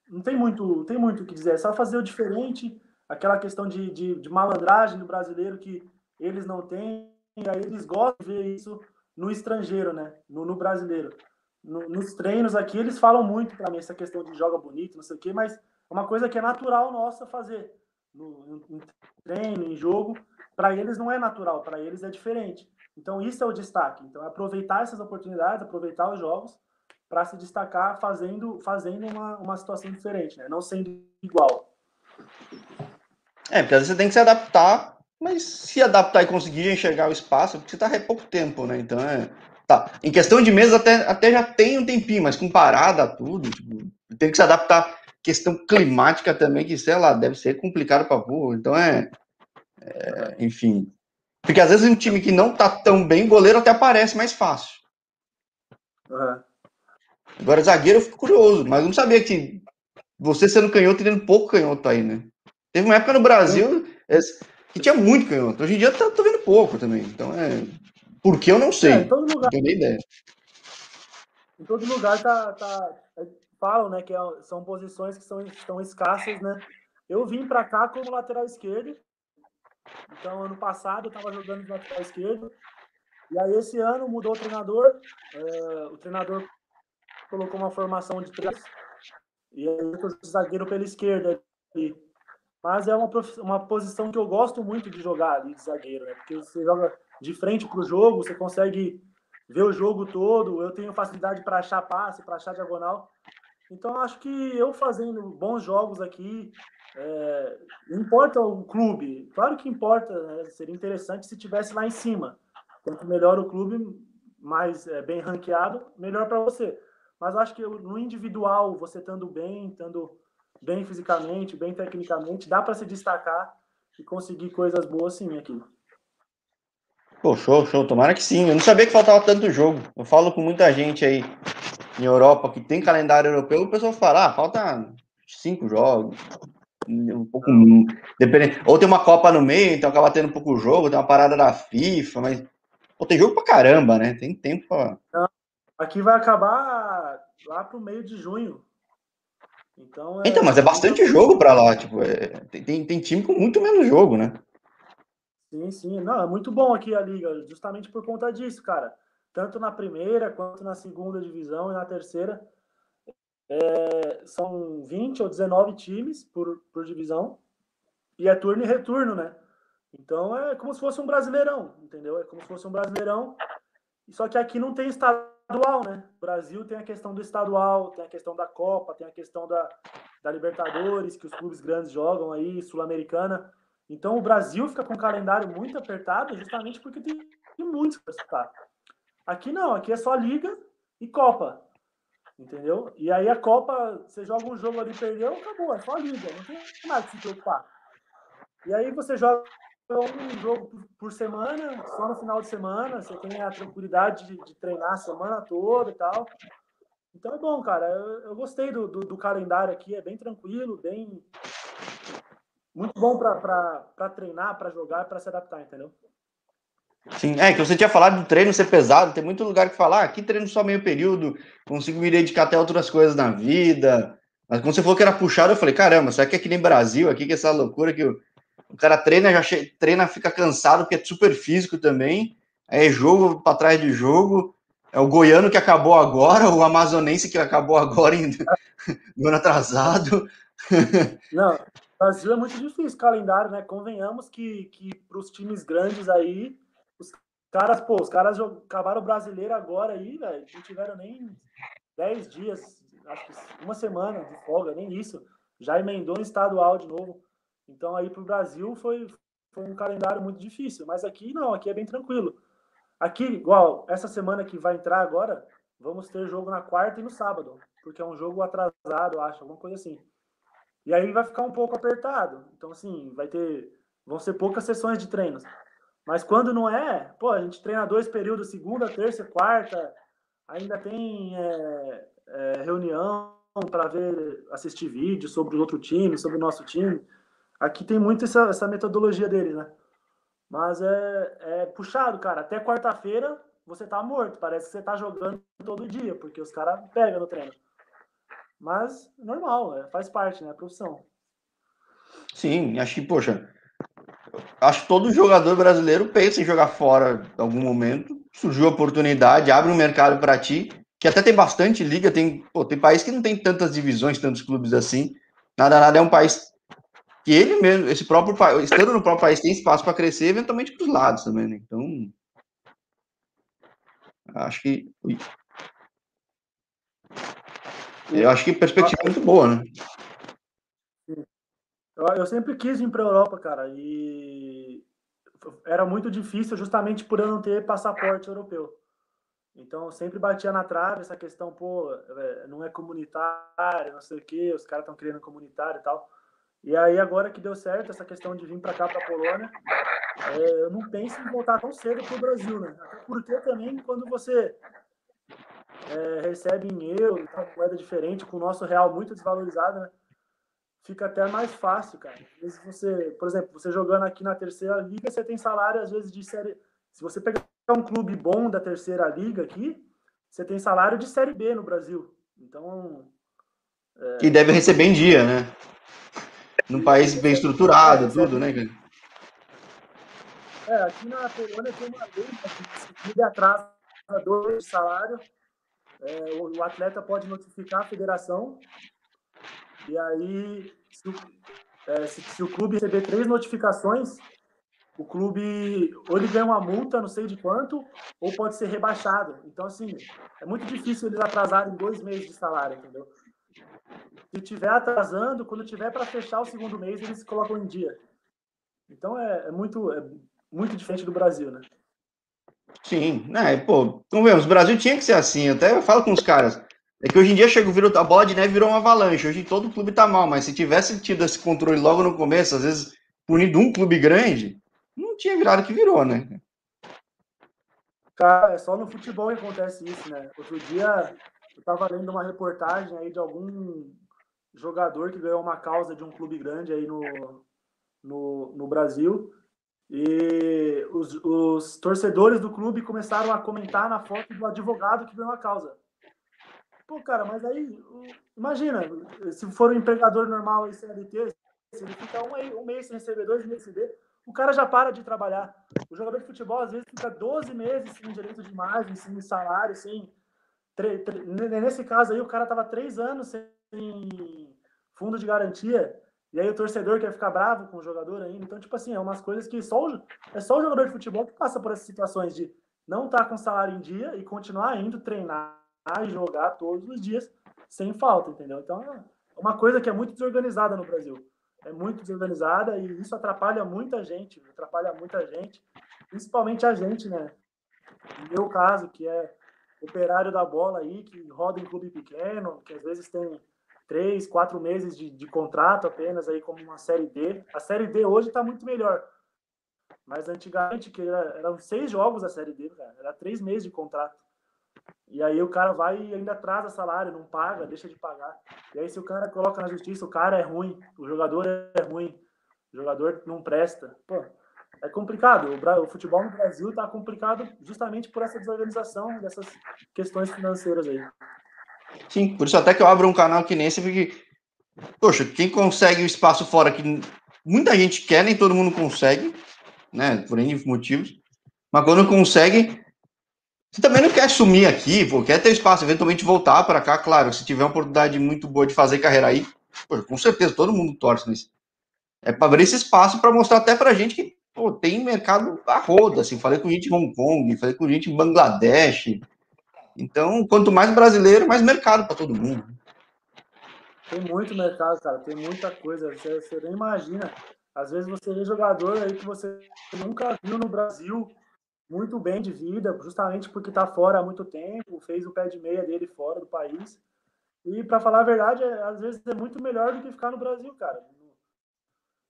não tem muito, tem muito o que dizer, é só fazer o diferente, aquela questão de, de, de, malandragem do brasileiro que eles não têm, e aí eles gostam de ver isso no estrangeiro, né? No, no brasileiro. No, nos treinos aqui, eles falam muito para mim essa questão de joga bonito, não sei o quê, mas é uma coisa que é natural nossa fazer. No, em treino, em jogo, para eles não é natural, para eles é diferente. Então, isso é o destaque. Então, é aproveitar essas oportunidades, aproveitar os jogos para se destacar fazendo, fazendo uma, uma situação diferente, né? não sendo igual. É, porque às vezes você tem que se adaptar, mas se adaptar e conseguir enxergar o espaço, porque você está há pouco tempo, né? Então é. Tá. Em questão de meses até, até já tem um tempinho, mas com parada, tudo, tipo, tem que se adaptar. Questão climática também, que sei lá, deve ser complicado para burro. Então é, é. Enfim. Porque às vezes um time que não tá tão bem, o goleiro até aparece mais fácil. Uhum. Agora, zagueiro, eu fico curioso, mas não sabia que você sendo canhoto, tendo pouco canhoto aí, né? Teve uma época no Brasil que tinha muito canhoto. Hoje em dia tá, tô vendo pouco também. Então é. Por que eu não sei. É, em todo lugar. Não tenho nem ideia. Em todo lugar tá. tá falam, né, que é, são posições que são, estão escassas, né? Eu vim para cá como lateral esquerdo. Então, ano passado eu estava jogando de lateral esquerdo. E aí, esse ano mudou o treinador. É, o treinador colocou uma formação de três e o zagueiro pela esquerda ali. Mas é uma, uma posição que eu gosto muito de jogar ali de zagueiro, né? Porque você joga de frente para o jogo, você consegue ver o jogo todo. Eu tenho facilidade para achar passe, para achar diagonal. Então acho que eu fazendo bons jogos aqui, é, importa o clube, claro que importa, né? seria interessante se tivesse lá em cima. Quanto melhor o clube, mais é, bem ranqueado, melhor para você. Mas eu acho que no individual, você estando bem, estando bem fisicamente, bem tecnicamente, dá para se destacar e conseguir coisas boas sim aqui. Pô, show, show. Tomara que sim. Eu não sabia que faltava tanto jogo. Eu falo com muita gente aí em Europa que tem calendário europeu, o pessoal fala, ah, falta cinco jogos. Um pouco. Dependendo. Ou tem uma Copa no meio, então acaba tendo um pouco jogo, tem uma parada da FIFA, mas. Pô, tem jogo pra caramba, né? Tem tempo pra. Não, Aqui vai acabar lá pro meio de junho. Então, é... então mas é bastante jogo para lá. Tipo, é... tem, tem time com muito menos jogo, né? Sim, sim. Não, é muito bom aqui a liga, justamente por conta disso, cara. Tanto na primeira quanto na segunda divisão e na terceira. É... são 20 ou 19 times por, por divisão. E é turno e retorno, né? Então é como se fosse um brasileirão, entendeu? É como se fosse um brasileirão. Só que aqui não tem estado estadual, né? O Brasil tem a questão do estadual, tem a questão da Copa, tem a questão da, da Libertadores, que os clubes grandes jogam aí, Sul-Americana. Então o Brasil fica com um calendário muito apertado justamente porque tem, tem muitos para disputar. Aqui não, aqui é só Liga e Copa. Entendeu? E aí a Copa, você joga um jogo ali perdeu, acabou, é só Liga, não tem nada que se preocupar. E aí você joga um jogo por semana, só no final de semana, você tem a tranquilidade de, de treinar a semana toda e tal. Então é bom, cara. Eu, eu gostei do, do, do, calendário aqui, é bem tranquilo, bem. Muito bom para treinar, para jogar, para se adaptar, entendeu? Sim, é que você tinha falado do treino ser pesado, tem muito lugar que falar, ah, aqui treino só meio período, consigo me dedicar até outras coisas na vida. Mas quando você falou que era puxado, eu falei, caramba, será que é que nem Brasil, aqui que é essa loucura que eu o cara treina, já che... treina, fica cansado, porque é super físico também. É jogo para trás de jogo. é o goiano que acabou agora, o amazonense que acabou agora, em, no ano atrasado. Não, Brasil é muito difícil calendário, né? Convenhamos que, que para os times grandes aí, os caras, pô, os caras acabaram o brasileiro agora aí, velho. Não tiveram nem 10 dias, acho que uma semana de folga, nem isso. Já emendou no estadual de novo. Então aí para o Brasil foi, foi um calendário muito difícil. Mas aqui não, aqui é bem tranquilo. Aqui, igual, essa semana que vai entrar agora, vamos ter jogo na quarta e no sábado, porque é um jogo atrasado, acho, alguma coisa assim. E aí vai ficar um pouco apertado. Então, assim, vai ter. Vão ser poucas sessões de treinos. Mas quando não é, pô, a gente treina dois períodos, segunda, terça, quarta, ainda tem é, é, reunião para ver, assistir vídeo sobre o outro time, sobre o nosso time. Aqui tem muito essa, essa metodologia deles, né? Mas é, é puxado, cara. Até quarta-feira você tá morto. Parece que você tá jogando todo dia, porque os caras pegam no treino. Mas normal, é, faz parte, né? Profissão. Sim, acho que, poxa, acho que todo jogador brasileiro pensa em jogar fora em algum momento. Surgiu a oportunidade, abre um mercado para ti, que até tem bastante liga, tem, pô, tem país que não tem tantas divisões, tantos clubes assim. Nada, nada é um país que ele mesmo, esse próprio país, estando no próprio país, tem espaço para crescer, eventualmente para os lados também, né? Então, acho que eu acho que perspectiva é muito boa, né? Eu, eu sempre quis ir para a Europa, cara, e era muito difícil justamente por eu não ter passaporte europeu. Então, eu sempre batia na trave essa questão, pô, é, não é comunitário, não sei o quê, os caras estão querendo comunitário e tal. E aí, agora que deu certo essa questão de vir para cá, para a Polônia, é, eu não penso em voltar tão cedo para o Brasil, né? Até porque também, quando você é, recebe em euro, uma moeda diferente, com o nosso real muito desvalorizado, né? Fica até mais fácil, cara. Às vezes você, por exemplo, você jogando aqui na terceira liga, você tem salário, às vezes, de série. Se você pegar um clube bom da terceira liga aqui, você tem salário de série B no Brasil. Então. É... Que deve receber em dia, né? Num país bem estruturado, é, tudo, né, cara? É, aqui na Polônia tem uma lei que se atrasa dois de salário, é, o, o, atleta pode notificar a federação e aí, se o, é, se, se o clube receber três notificações, o clube ou ele ganha uma multa, não sei de quanto, ou pode ser rebaixado. Então, assim, é muito difícil eles atrasarem dois meses de salário, entendeu? Se tiver atrasando, quando tiver para fechar o segundo mês, eles colocam em dia. Então, é, é muito, é muito diferente do Brasil, né? Sim, né? Pô, ver, o Brasil tinha que ser assim. Até eu falo com os caras. É que hoje em dia chega, virou, a bola de neve virou uma avalanche. Hoje todo clube tá mal, mas se tivesse tido esse controle logo no começo, às vezes punido um clube grande, não tinha virado que virou, né? Cara, é só no futebol que acontece isso, né? Outro dia eu tava lendo uma reportagem aí de algum jogador que ganhou uma causa de um clube grande aí no, no, no Brasil e os, os, torcedores do clube começaram a comentar na foto do advogado que ganhou a causa. Pô, cara, mas aí, imagina, se for um empregador normal em CLT, se ele fica um, um mês sem receber, dois meses sem receber, o cara já para de trabalhar. O jogador de futebol, às vezes, fica 12 meses sem direito de imagem, sem salário, sem. Nesse caso aí, o cara tava três anos sem fundo de garantia. E aí o torcedor quer ficar bravo com o jogador ainda. Então, tipo assim, é umas coisas que só o, é só o jogador de futebol que passa por essas situações de não estar tá com salário em dia e continuar indo treinar e jogar todos os dias sem falta, entendeu? Então, é uma coisa que é muito desorganizada no Brasil. É muito desorganizada e isso atrapalha muita gente, atrapalha muita gente, principalmente a gente, né? No meu caso, que é operário da bola aí, que roda em clube pequeno, que às vezes tem três, quatro meses de, de contrato apenas aí como uma série D. A série D hoje está muito melhor. Mas antigamente, que era, eram seis jogos a série D, cara, era três meses de contrato. E aí o cara vai e ainda atrasa salário, não paga, deixa de pagar. E aí se o cara coloca na justiça, o cara é ruim, o jogador é ruim, o jogador não presta. Pô, é complicado. O, futebol no Brasil está complicado justamente por essa desorganização dessas questões financeiras aí. Sim, por isso até que eu abro um canal que nem porque, poxa, quem consegue o espaço fora que muita gente quer, nem todo mundo consegue, né, por N motivos, mas quando consegue, Você também não quer sumir aqui, pô, quer ter espaço, eventualmente voltar para cá, claro, se tiver uma oportunidade muito boa de fazer carreira aí, pô, com certeza, todo mundo torce nisso. É para abrir esse espaço para mostrar até pra gente que pô, tem mercado a roda, assim, falei com gente em Hong Kong, falei com gente em Bangladesh. Então, quanto mais brasileiro, mais mercado para todo mundo. Tem muito mercado, cara, tem muita coisa, você, você nem imagina. Às vezes você vê jogador aí que você nunca viu no Brasil, muito bem de vida, justamente porque está fora há muito tempo, fez o pé de meia dele fora do país. E para falar a verdade, é, às vezes é muito melhor do que ficar no Brasil, cara.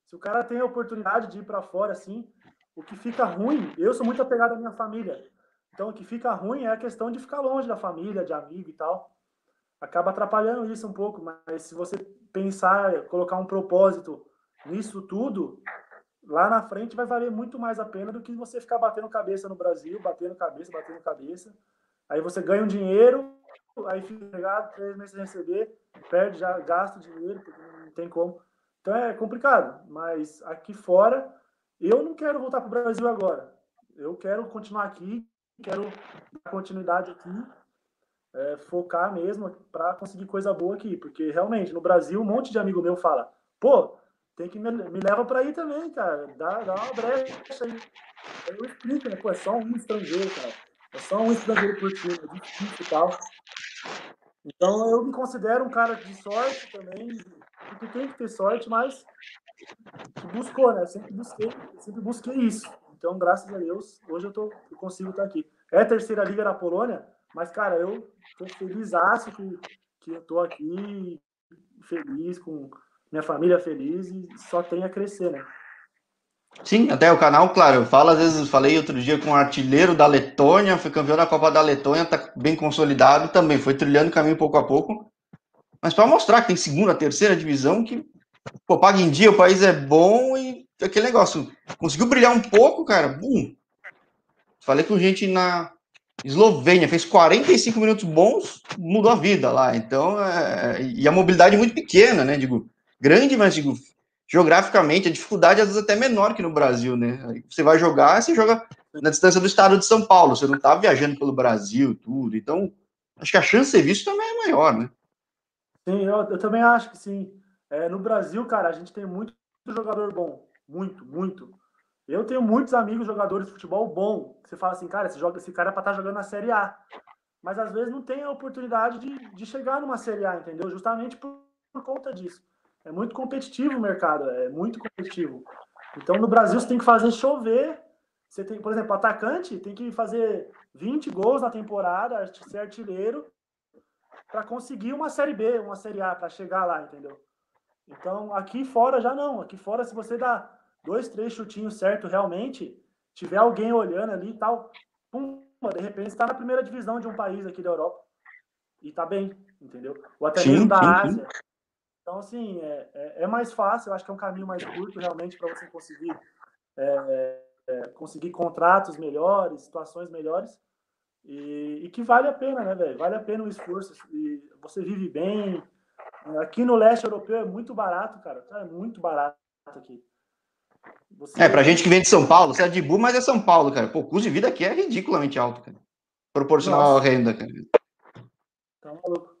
Se o cara tem a oportunidade de ir para fora assim, o que fica ruim, eu sou muito apegado à minha família. Então o que fica ruim é a questão de ficar longe da família, de amigo e tal. Acaba atrapalhando isso um pouco, mas se você pensar, colocar um propósito nisso tudo, lá na frente vai valer muito mais a pena do que você ficar batendo cabeça no Brasil, batendo cabeça, batendo cabeça. Aí você ganha um dinheiro, aí fica empregado, três meses sem receber, perde, já gasta o dinheiro, não tem como. Então é complicado, mas aqui fora, eu não quero voltar para o Brasil agora. Eu quero continuar aqui, quero dar continuidade aqui, é, focar mesmo para conseguir coisa boa aqui, porque realmente no Brasil um monte de amigo meu fala, pô, tem que me, me leva para aí também, cara. Dá, dá uma brecha aí. Eu explico, né? Pô, é só um estrangeiro, cara. É só um estrangeiro por time, é difícil e tal. Então eu me considero um cara de sorte também, porque tem que ter sorte, mas buscou, né? Sempre busquei, sempre busquei isso. Então, graças a Deus, hoje eu, tô, eu consigo estar aqui. É terceira liga da Polônia, mas, cara, eu tô feliz que, que eu aqui, feliz com minha família feliz e só tem a crescer, né? Sim, até o canal, claro, eu falo, às vezes falei outro dia com um artilheiro da Letônia, foi campeão da Copa da Letônia, tá bem consolidado também, foi trilhando o caminho pouco a pouco. Mas para mostrar que tem segunda, terceira divisão, que pô, paga em dia, o país é bom e aquele negócio, conseguiu brilhar um pouco, cara, bum. Falei com gente na Eslovênia, fez 45 minutos bons, mudou a vida lá. Então, é, e a mobilidade é muito pequena, né? Digo, grande, mas digo, geograficamente a dificuldade às vezes até menor que no Brasil, né? Você vai jogar, você joga na distância do estado de São Paulo, você não tá viajando pelo Brasil, tudo. Então, acho que a chance de ser visto também é maior, né? Sim, eu, eu também acho que sim. É, no Brasil, cara, a gente tem muito jogador bom, muito, muito. Eu tenho muitos amigos jogadores de futebol bom. Você fala assim, cara, esse, joga, esse cara é para estar jogando na Série A. Mas às vezes não tem a oportunidade de, de chegar numa Série A, entendeu? Justamente por, por conta disso. É muito competitivo o mercado, é muito competitivo. Então, no Brasil, você tem que fazer chover. Você tem, por exemplo, atacante tem que fazer 20 gols na temporada, ser artilheiro, para conseguir uma Série B, uma Série A, para chegar lá, entendeu? Então, aqui fora já não. Aqui fora, se você dá dois, três chutinhos certo realmente, tiver alguém olhando ali e tal, pum, de repente está na primeira divisão de um país aqui da Europa. E tá bem, entendeu? Ou até mesmo da sim, Ásia. Sim. Então, assim, é, é, é, mais fácil, eu acho que é um caminho mais curto realmente para você conseguir, é, é, conseguir contratos melhores, situações melhores, e, e, que vale a pena, né, velho? Vale a pena o esforço, e você vive bem. Aqui no leste europeu é muito barato, cara, é muito barato aqui. Você... É, pra gente que vem de São Paulo, você é de Bu, mas é São Paulo, cara. Pô, o custo de vida aqui é ridiculamente alto, cara. Proporcional Nossa. à renda, cara. Tá maluco.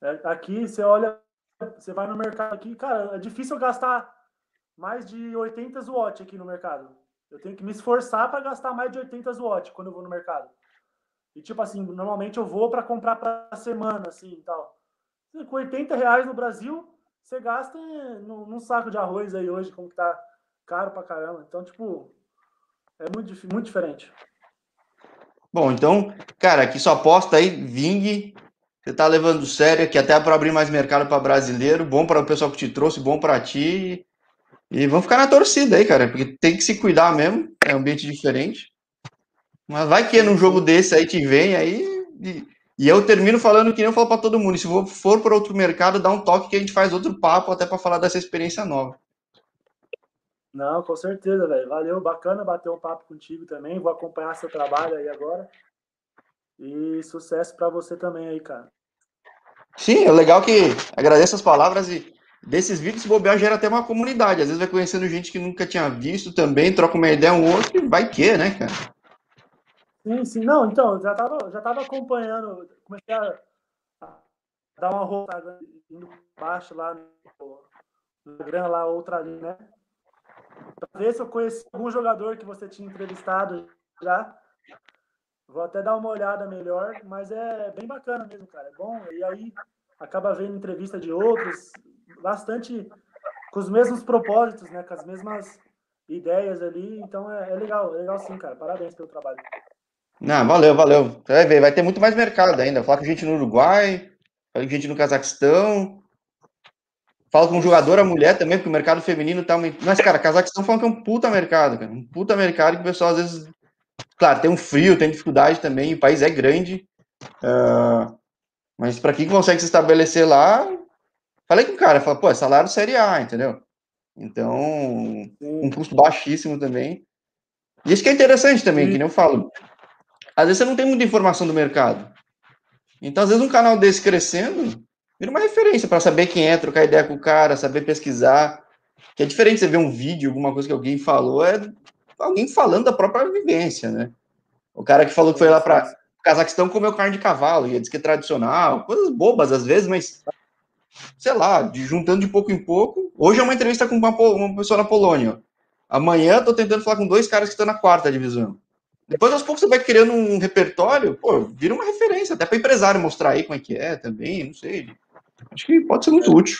É, aqui você olha você vai no mercado aqui, cara, é difícil eu gastar mais de 80 watt aqui no mercado. Eu tenho que me esforçar para gastar mais de 80 watt quando eu vou no mercado. E tipo assim, normalmente eu vou para comprar para semana, assim e tal. Com 80 reais no Brasil, você gasta num, num saco de arroz aí hoje, como que tá caro pra caramba. Então, tipo, é muito, muito diferente. Bom, então, cara, aqui só aposta aí, Ving, você está levando sério aqui até para abrir mais mercado para brasileiro, bom para o pessoal que te trouxe, bom para ti. E vamos ficar na torcida aí, cara, porque tem que se cuidar mesmo, é um ambiente diferente. Mas vai que num jogo desse aí te vem aí. E, e eu termino falando que nem eu falo para todo mundo: se for para outro mercado, dá um toque que a gente faz outro papo até para falar dessa experiência nova. Não, com certeza, velho. Valeu, bacana bater um papo contigo também. Vou acompanhar seu trabalho aí agora. E sucesso para você também aí, cara. Sim, é legal que agradeço as palavras e desses vídeos, bobear, gera até uma comunidade. Às vezes vai conhecendo gente que nunca tinha visto também, troca uma ideia um outro e vai que, né, cara? Sim, sim. Não, então, já estava já tava acompanhando, comecei a dar uma roupa indo baixo lá no Instagram, lá outra ali, né? Pra ver se eu conheci algum jogador que você tinha entrevistado já. Vou até dar uma olhada melhor, mas é bem bacana mesmo, cara. É bom. E aí acaba vendo entrevista de outros, bastante com os mesmos propósitos, né? Com as mesmas ideias ali. Então é, é legal, é legal sim, cara. Parabéns pelo trabalho. Não, valeu, valeu. Vai ver, vai ter muito mais mercado ainda. Falar com gente no Uruguai, falar com gente no Cazaquistão. Falo com um jogador, a mulher também, porque o mercado feminino tá. Mas, cara, Cazaquistão falam que é um puta mercado, cara. Um puta mercado que o pessoal às vezes. Claro, tem um frio, tem dificuldade também, o país é grande. Uh... Mas para quem consegue se estabelecer lá, falei com o cara, fala, pô, é salário série A, entendeu? Então, um custo baixíssimo também. E isso que é interessante também, Sim. que nem eu falo às vezes você não tem muita informação do mercado. Então, às vezes, um canal desse crescendo vira uma referência para saber quem é, trocar ideia com o cara, saber pesquisar. Que é diferente você ver um vídeo, alguma coisa que alguém falou, é alguém falando da própria vivência, né? O cara que falou que foi lá para Cazaquistão comeu carne de cavalo, e diz que é tradicional, coisas bobas às vezes, mas sei lá, de, juntando de pouco em pouco. Hoje é uma entrevista com uma, uma pessoa na Polônia. Amanhã estou tentando falar com dois caras que estão na quarta divisão. Depois, aos poucos, você vai criando um repertório, pô, vira uma referência, até para empresário mostrar aí como é que é também, não sei. Acho que pode ser muito útil.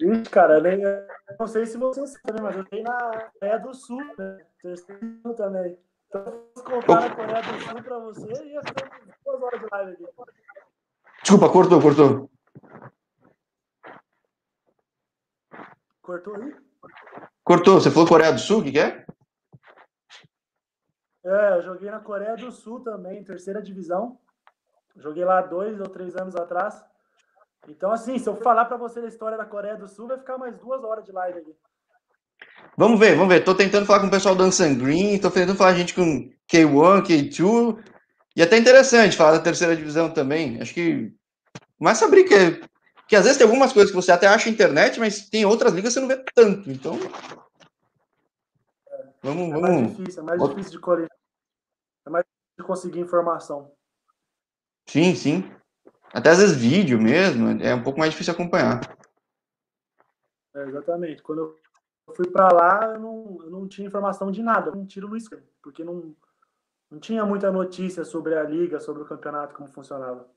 Ixi, cara, eu não sei se você sabe, mas eu tenho na Coreia do Sul, né? Terceiro também. Então, se contar a Coreia do Sul para você, ia ficar duas horas de live aqui. Desculpa, cortou, cortou. Cortou aí? Cortou. Você falou Coreia do Sul, o que, que é? É, eu joguei na Coreia do Sul também, terceira divisão. Joguei lá dois ou três anos atrás. Então, assim, se eu falar para você da história da Coreia do Sul, vai ficar mais duas horas de live aqui. Vamos ver, vamos ver. Tô tentando falar com o pessoal do Ansan Green, tô tentando falar gente com K1, K2. E até interessante falar da terceira divisão também. Acho que a abrir que, que às vezes tem algumas coisas que você até acha na internet, mas tem outras ligas que você não vê tanto. Então, Vamos, é mais difícil, é mais difícil de colher. É mais difícil de conseguir informação. Sim, sim. Até às vezes vídeo mesmo, é um pouco mais difícil acompanhar. É, exatamente. Quando eu fui para lá, eu não, eu não tinha informação de nada, um tiro no escuro, porque não, não tinha muita notícia sobre a liga, sobre o campeonato, como funcionava.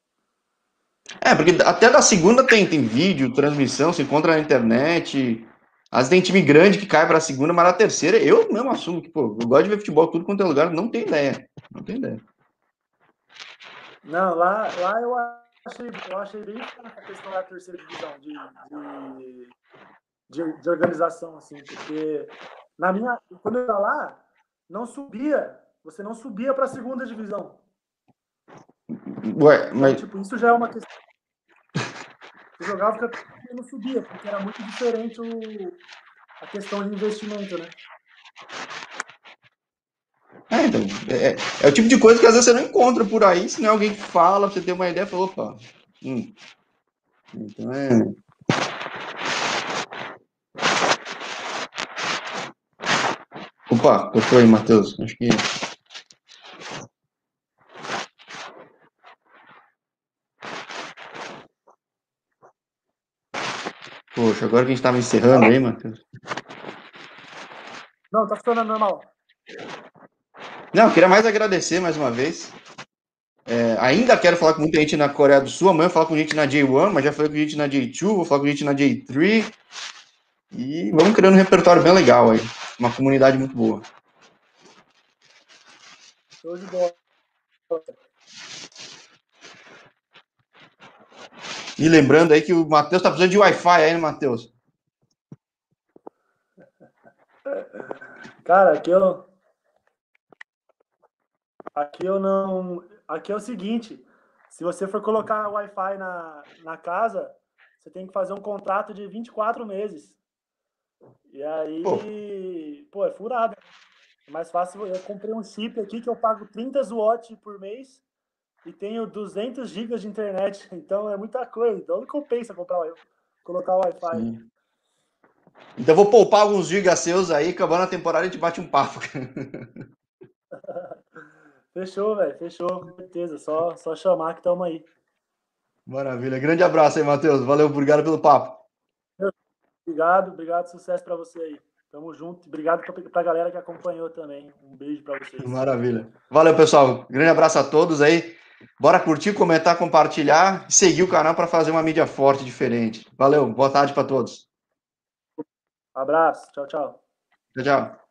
É, porque até da segunda tem, tem vídeo, transmissão, se encontra na internet. Às vezes tem time grande que cai para a segunda, mas na terceira, eu mesmo assumo que, pô, eu gosto de ver futebol tudo quanto é lugar, não tem ideia. Não tem ideia. Não, lá, lá eu achei, eu achei bem a questão da terceira divisão, de, de, de, de organização, assim, porque na minha, quando eu estava lá, não subia, você não subia para a segunda divisão. Ué, mas... Então, tipo, isso já é uma questão eu jogava e não subia, porque era muito diferente o, a questão de investimento, né? É, então, é, é, o tipo de coisa que às vezes você não encontra por aí, se não é alguém que fala, você tem uma ideia, falou, opa, hum. então é... Opa, cortou aí, Matheus, acho que... Poxa, agora que a gente estava encerrando aí, Matheus. Não, tá funcionando normal. Não, queria mais agradecer mais uma vez. É, ainda quero falar com muita gente na Coreia do Sul. Amanhã eu falar com gente na J1, mas já falei com gente na J2, vou falar com gente na J3. E vamos criando um repertório bem legal aí. Uma comunidade muito boa. Show de bola. E lembrando aí que o Matheus tá precisando de Wi-Fi aí, né, Matheus? Cara, aqui eu. Aqui eu não. Aqui é o seguinte: se você for colocar Wi-Fi na, na casa, você tem que fazer um contrato de 24 meses. E aí, pô, pô é furado. É mais fácil. Eu comprei um chip aqui que eu pago 30 watts por mês e tenho 200 gigas de internet, então é muita coisa. Então não compensa comprar, colocar o Wi-Fi. Então vou poupar alguns gigas seus aí, acabando a temporada a gente bate um papo. Fechou, velho. Fechou, com certeza. Só, só chamar que estamos aí. Maravilha. Grande abraço aí, Matheus. Valeu, obrigado pelo papo. Obrigado, obrigado. Sucesso para você aí. Tamo junto. Obrigado para a galera que acompanhou também. Um beijo para vocês. Maravilha. Valeu, pessoal. Grande abraço a todos aí. Bora curtir, comentar, compartilhar e seguir o canal para fazer uma mídia forte diferente. Valeu, boa tarde para todos. Abraço, tchau, tchau. Tchau, tchau.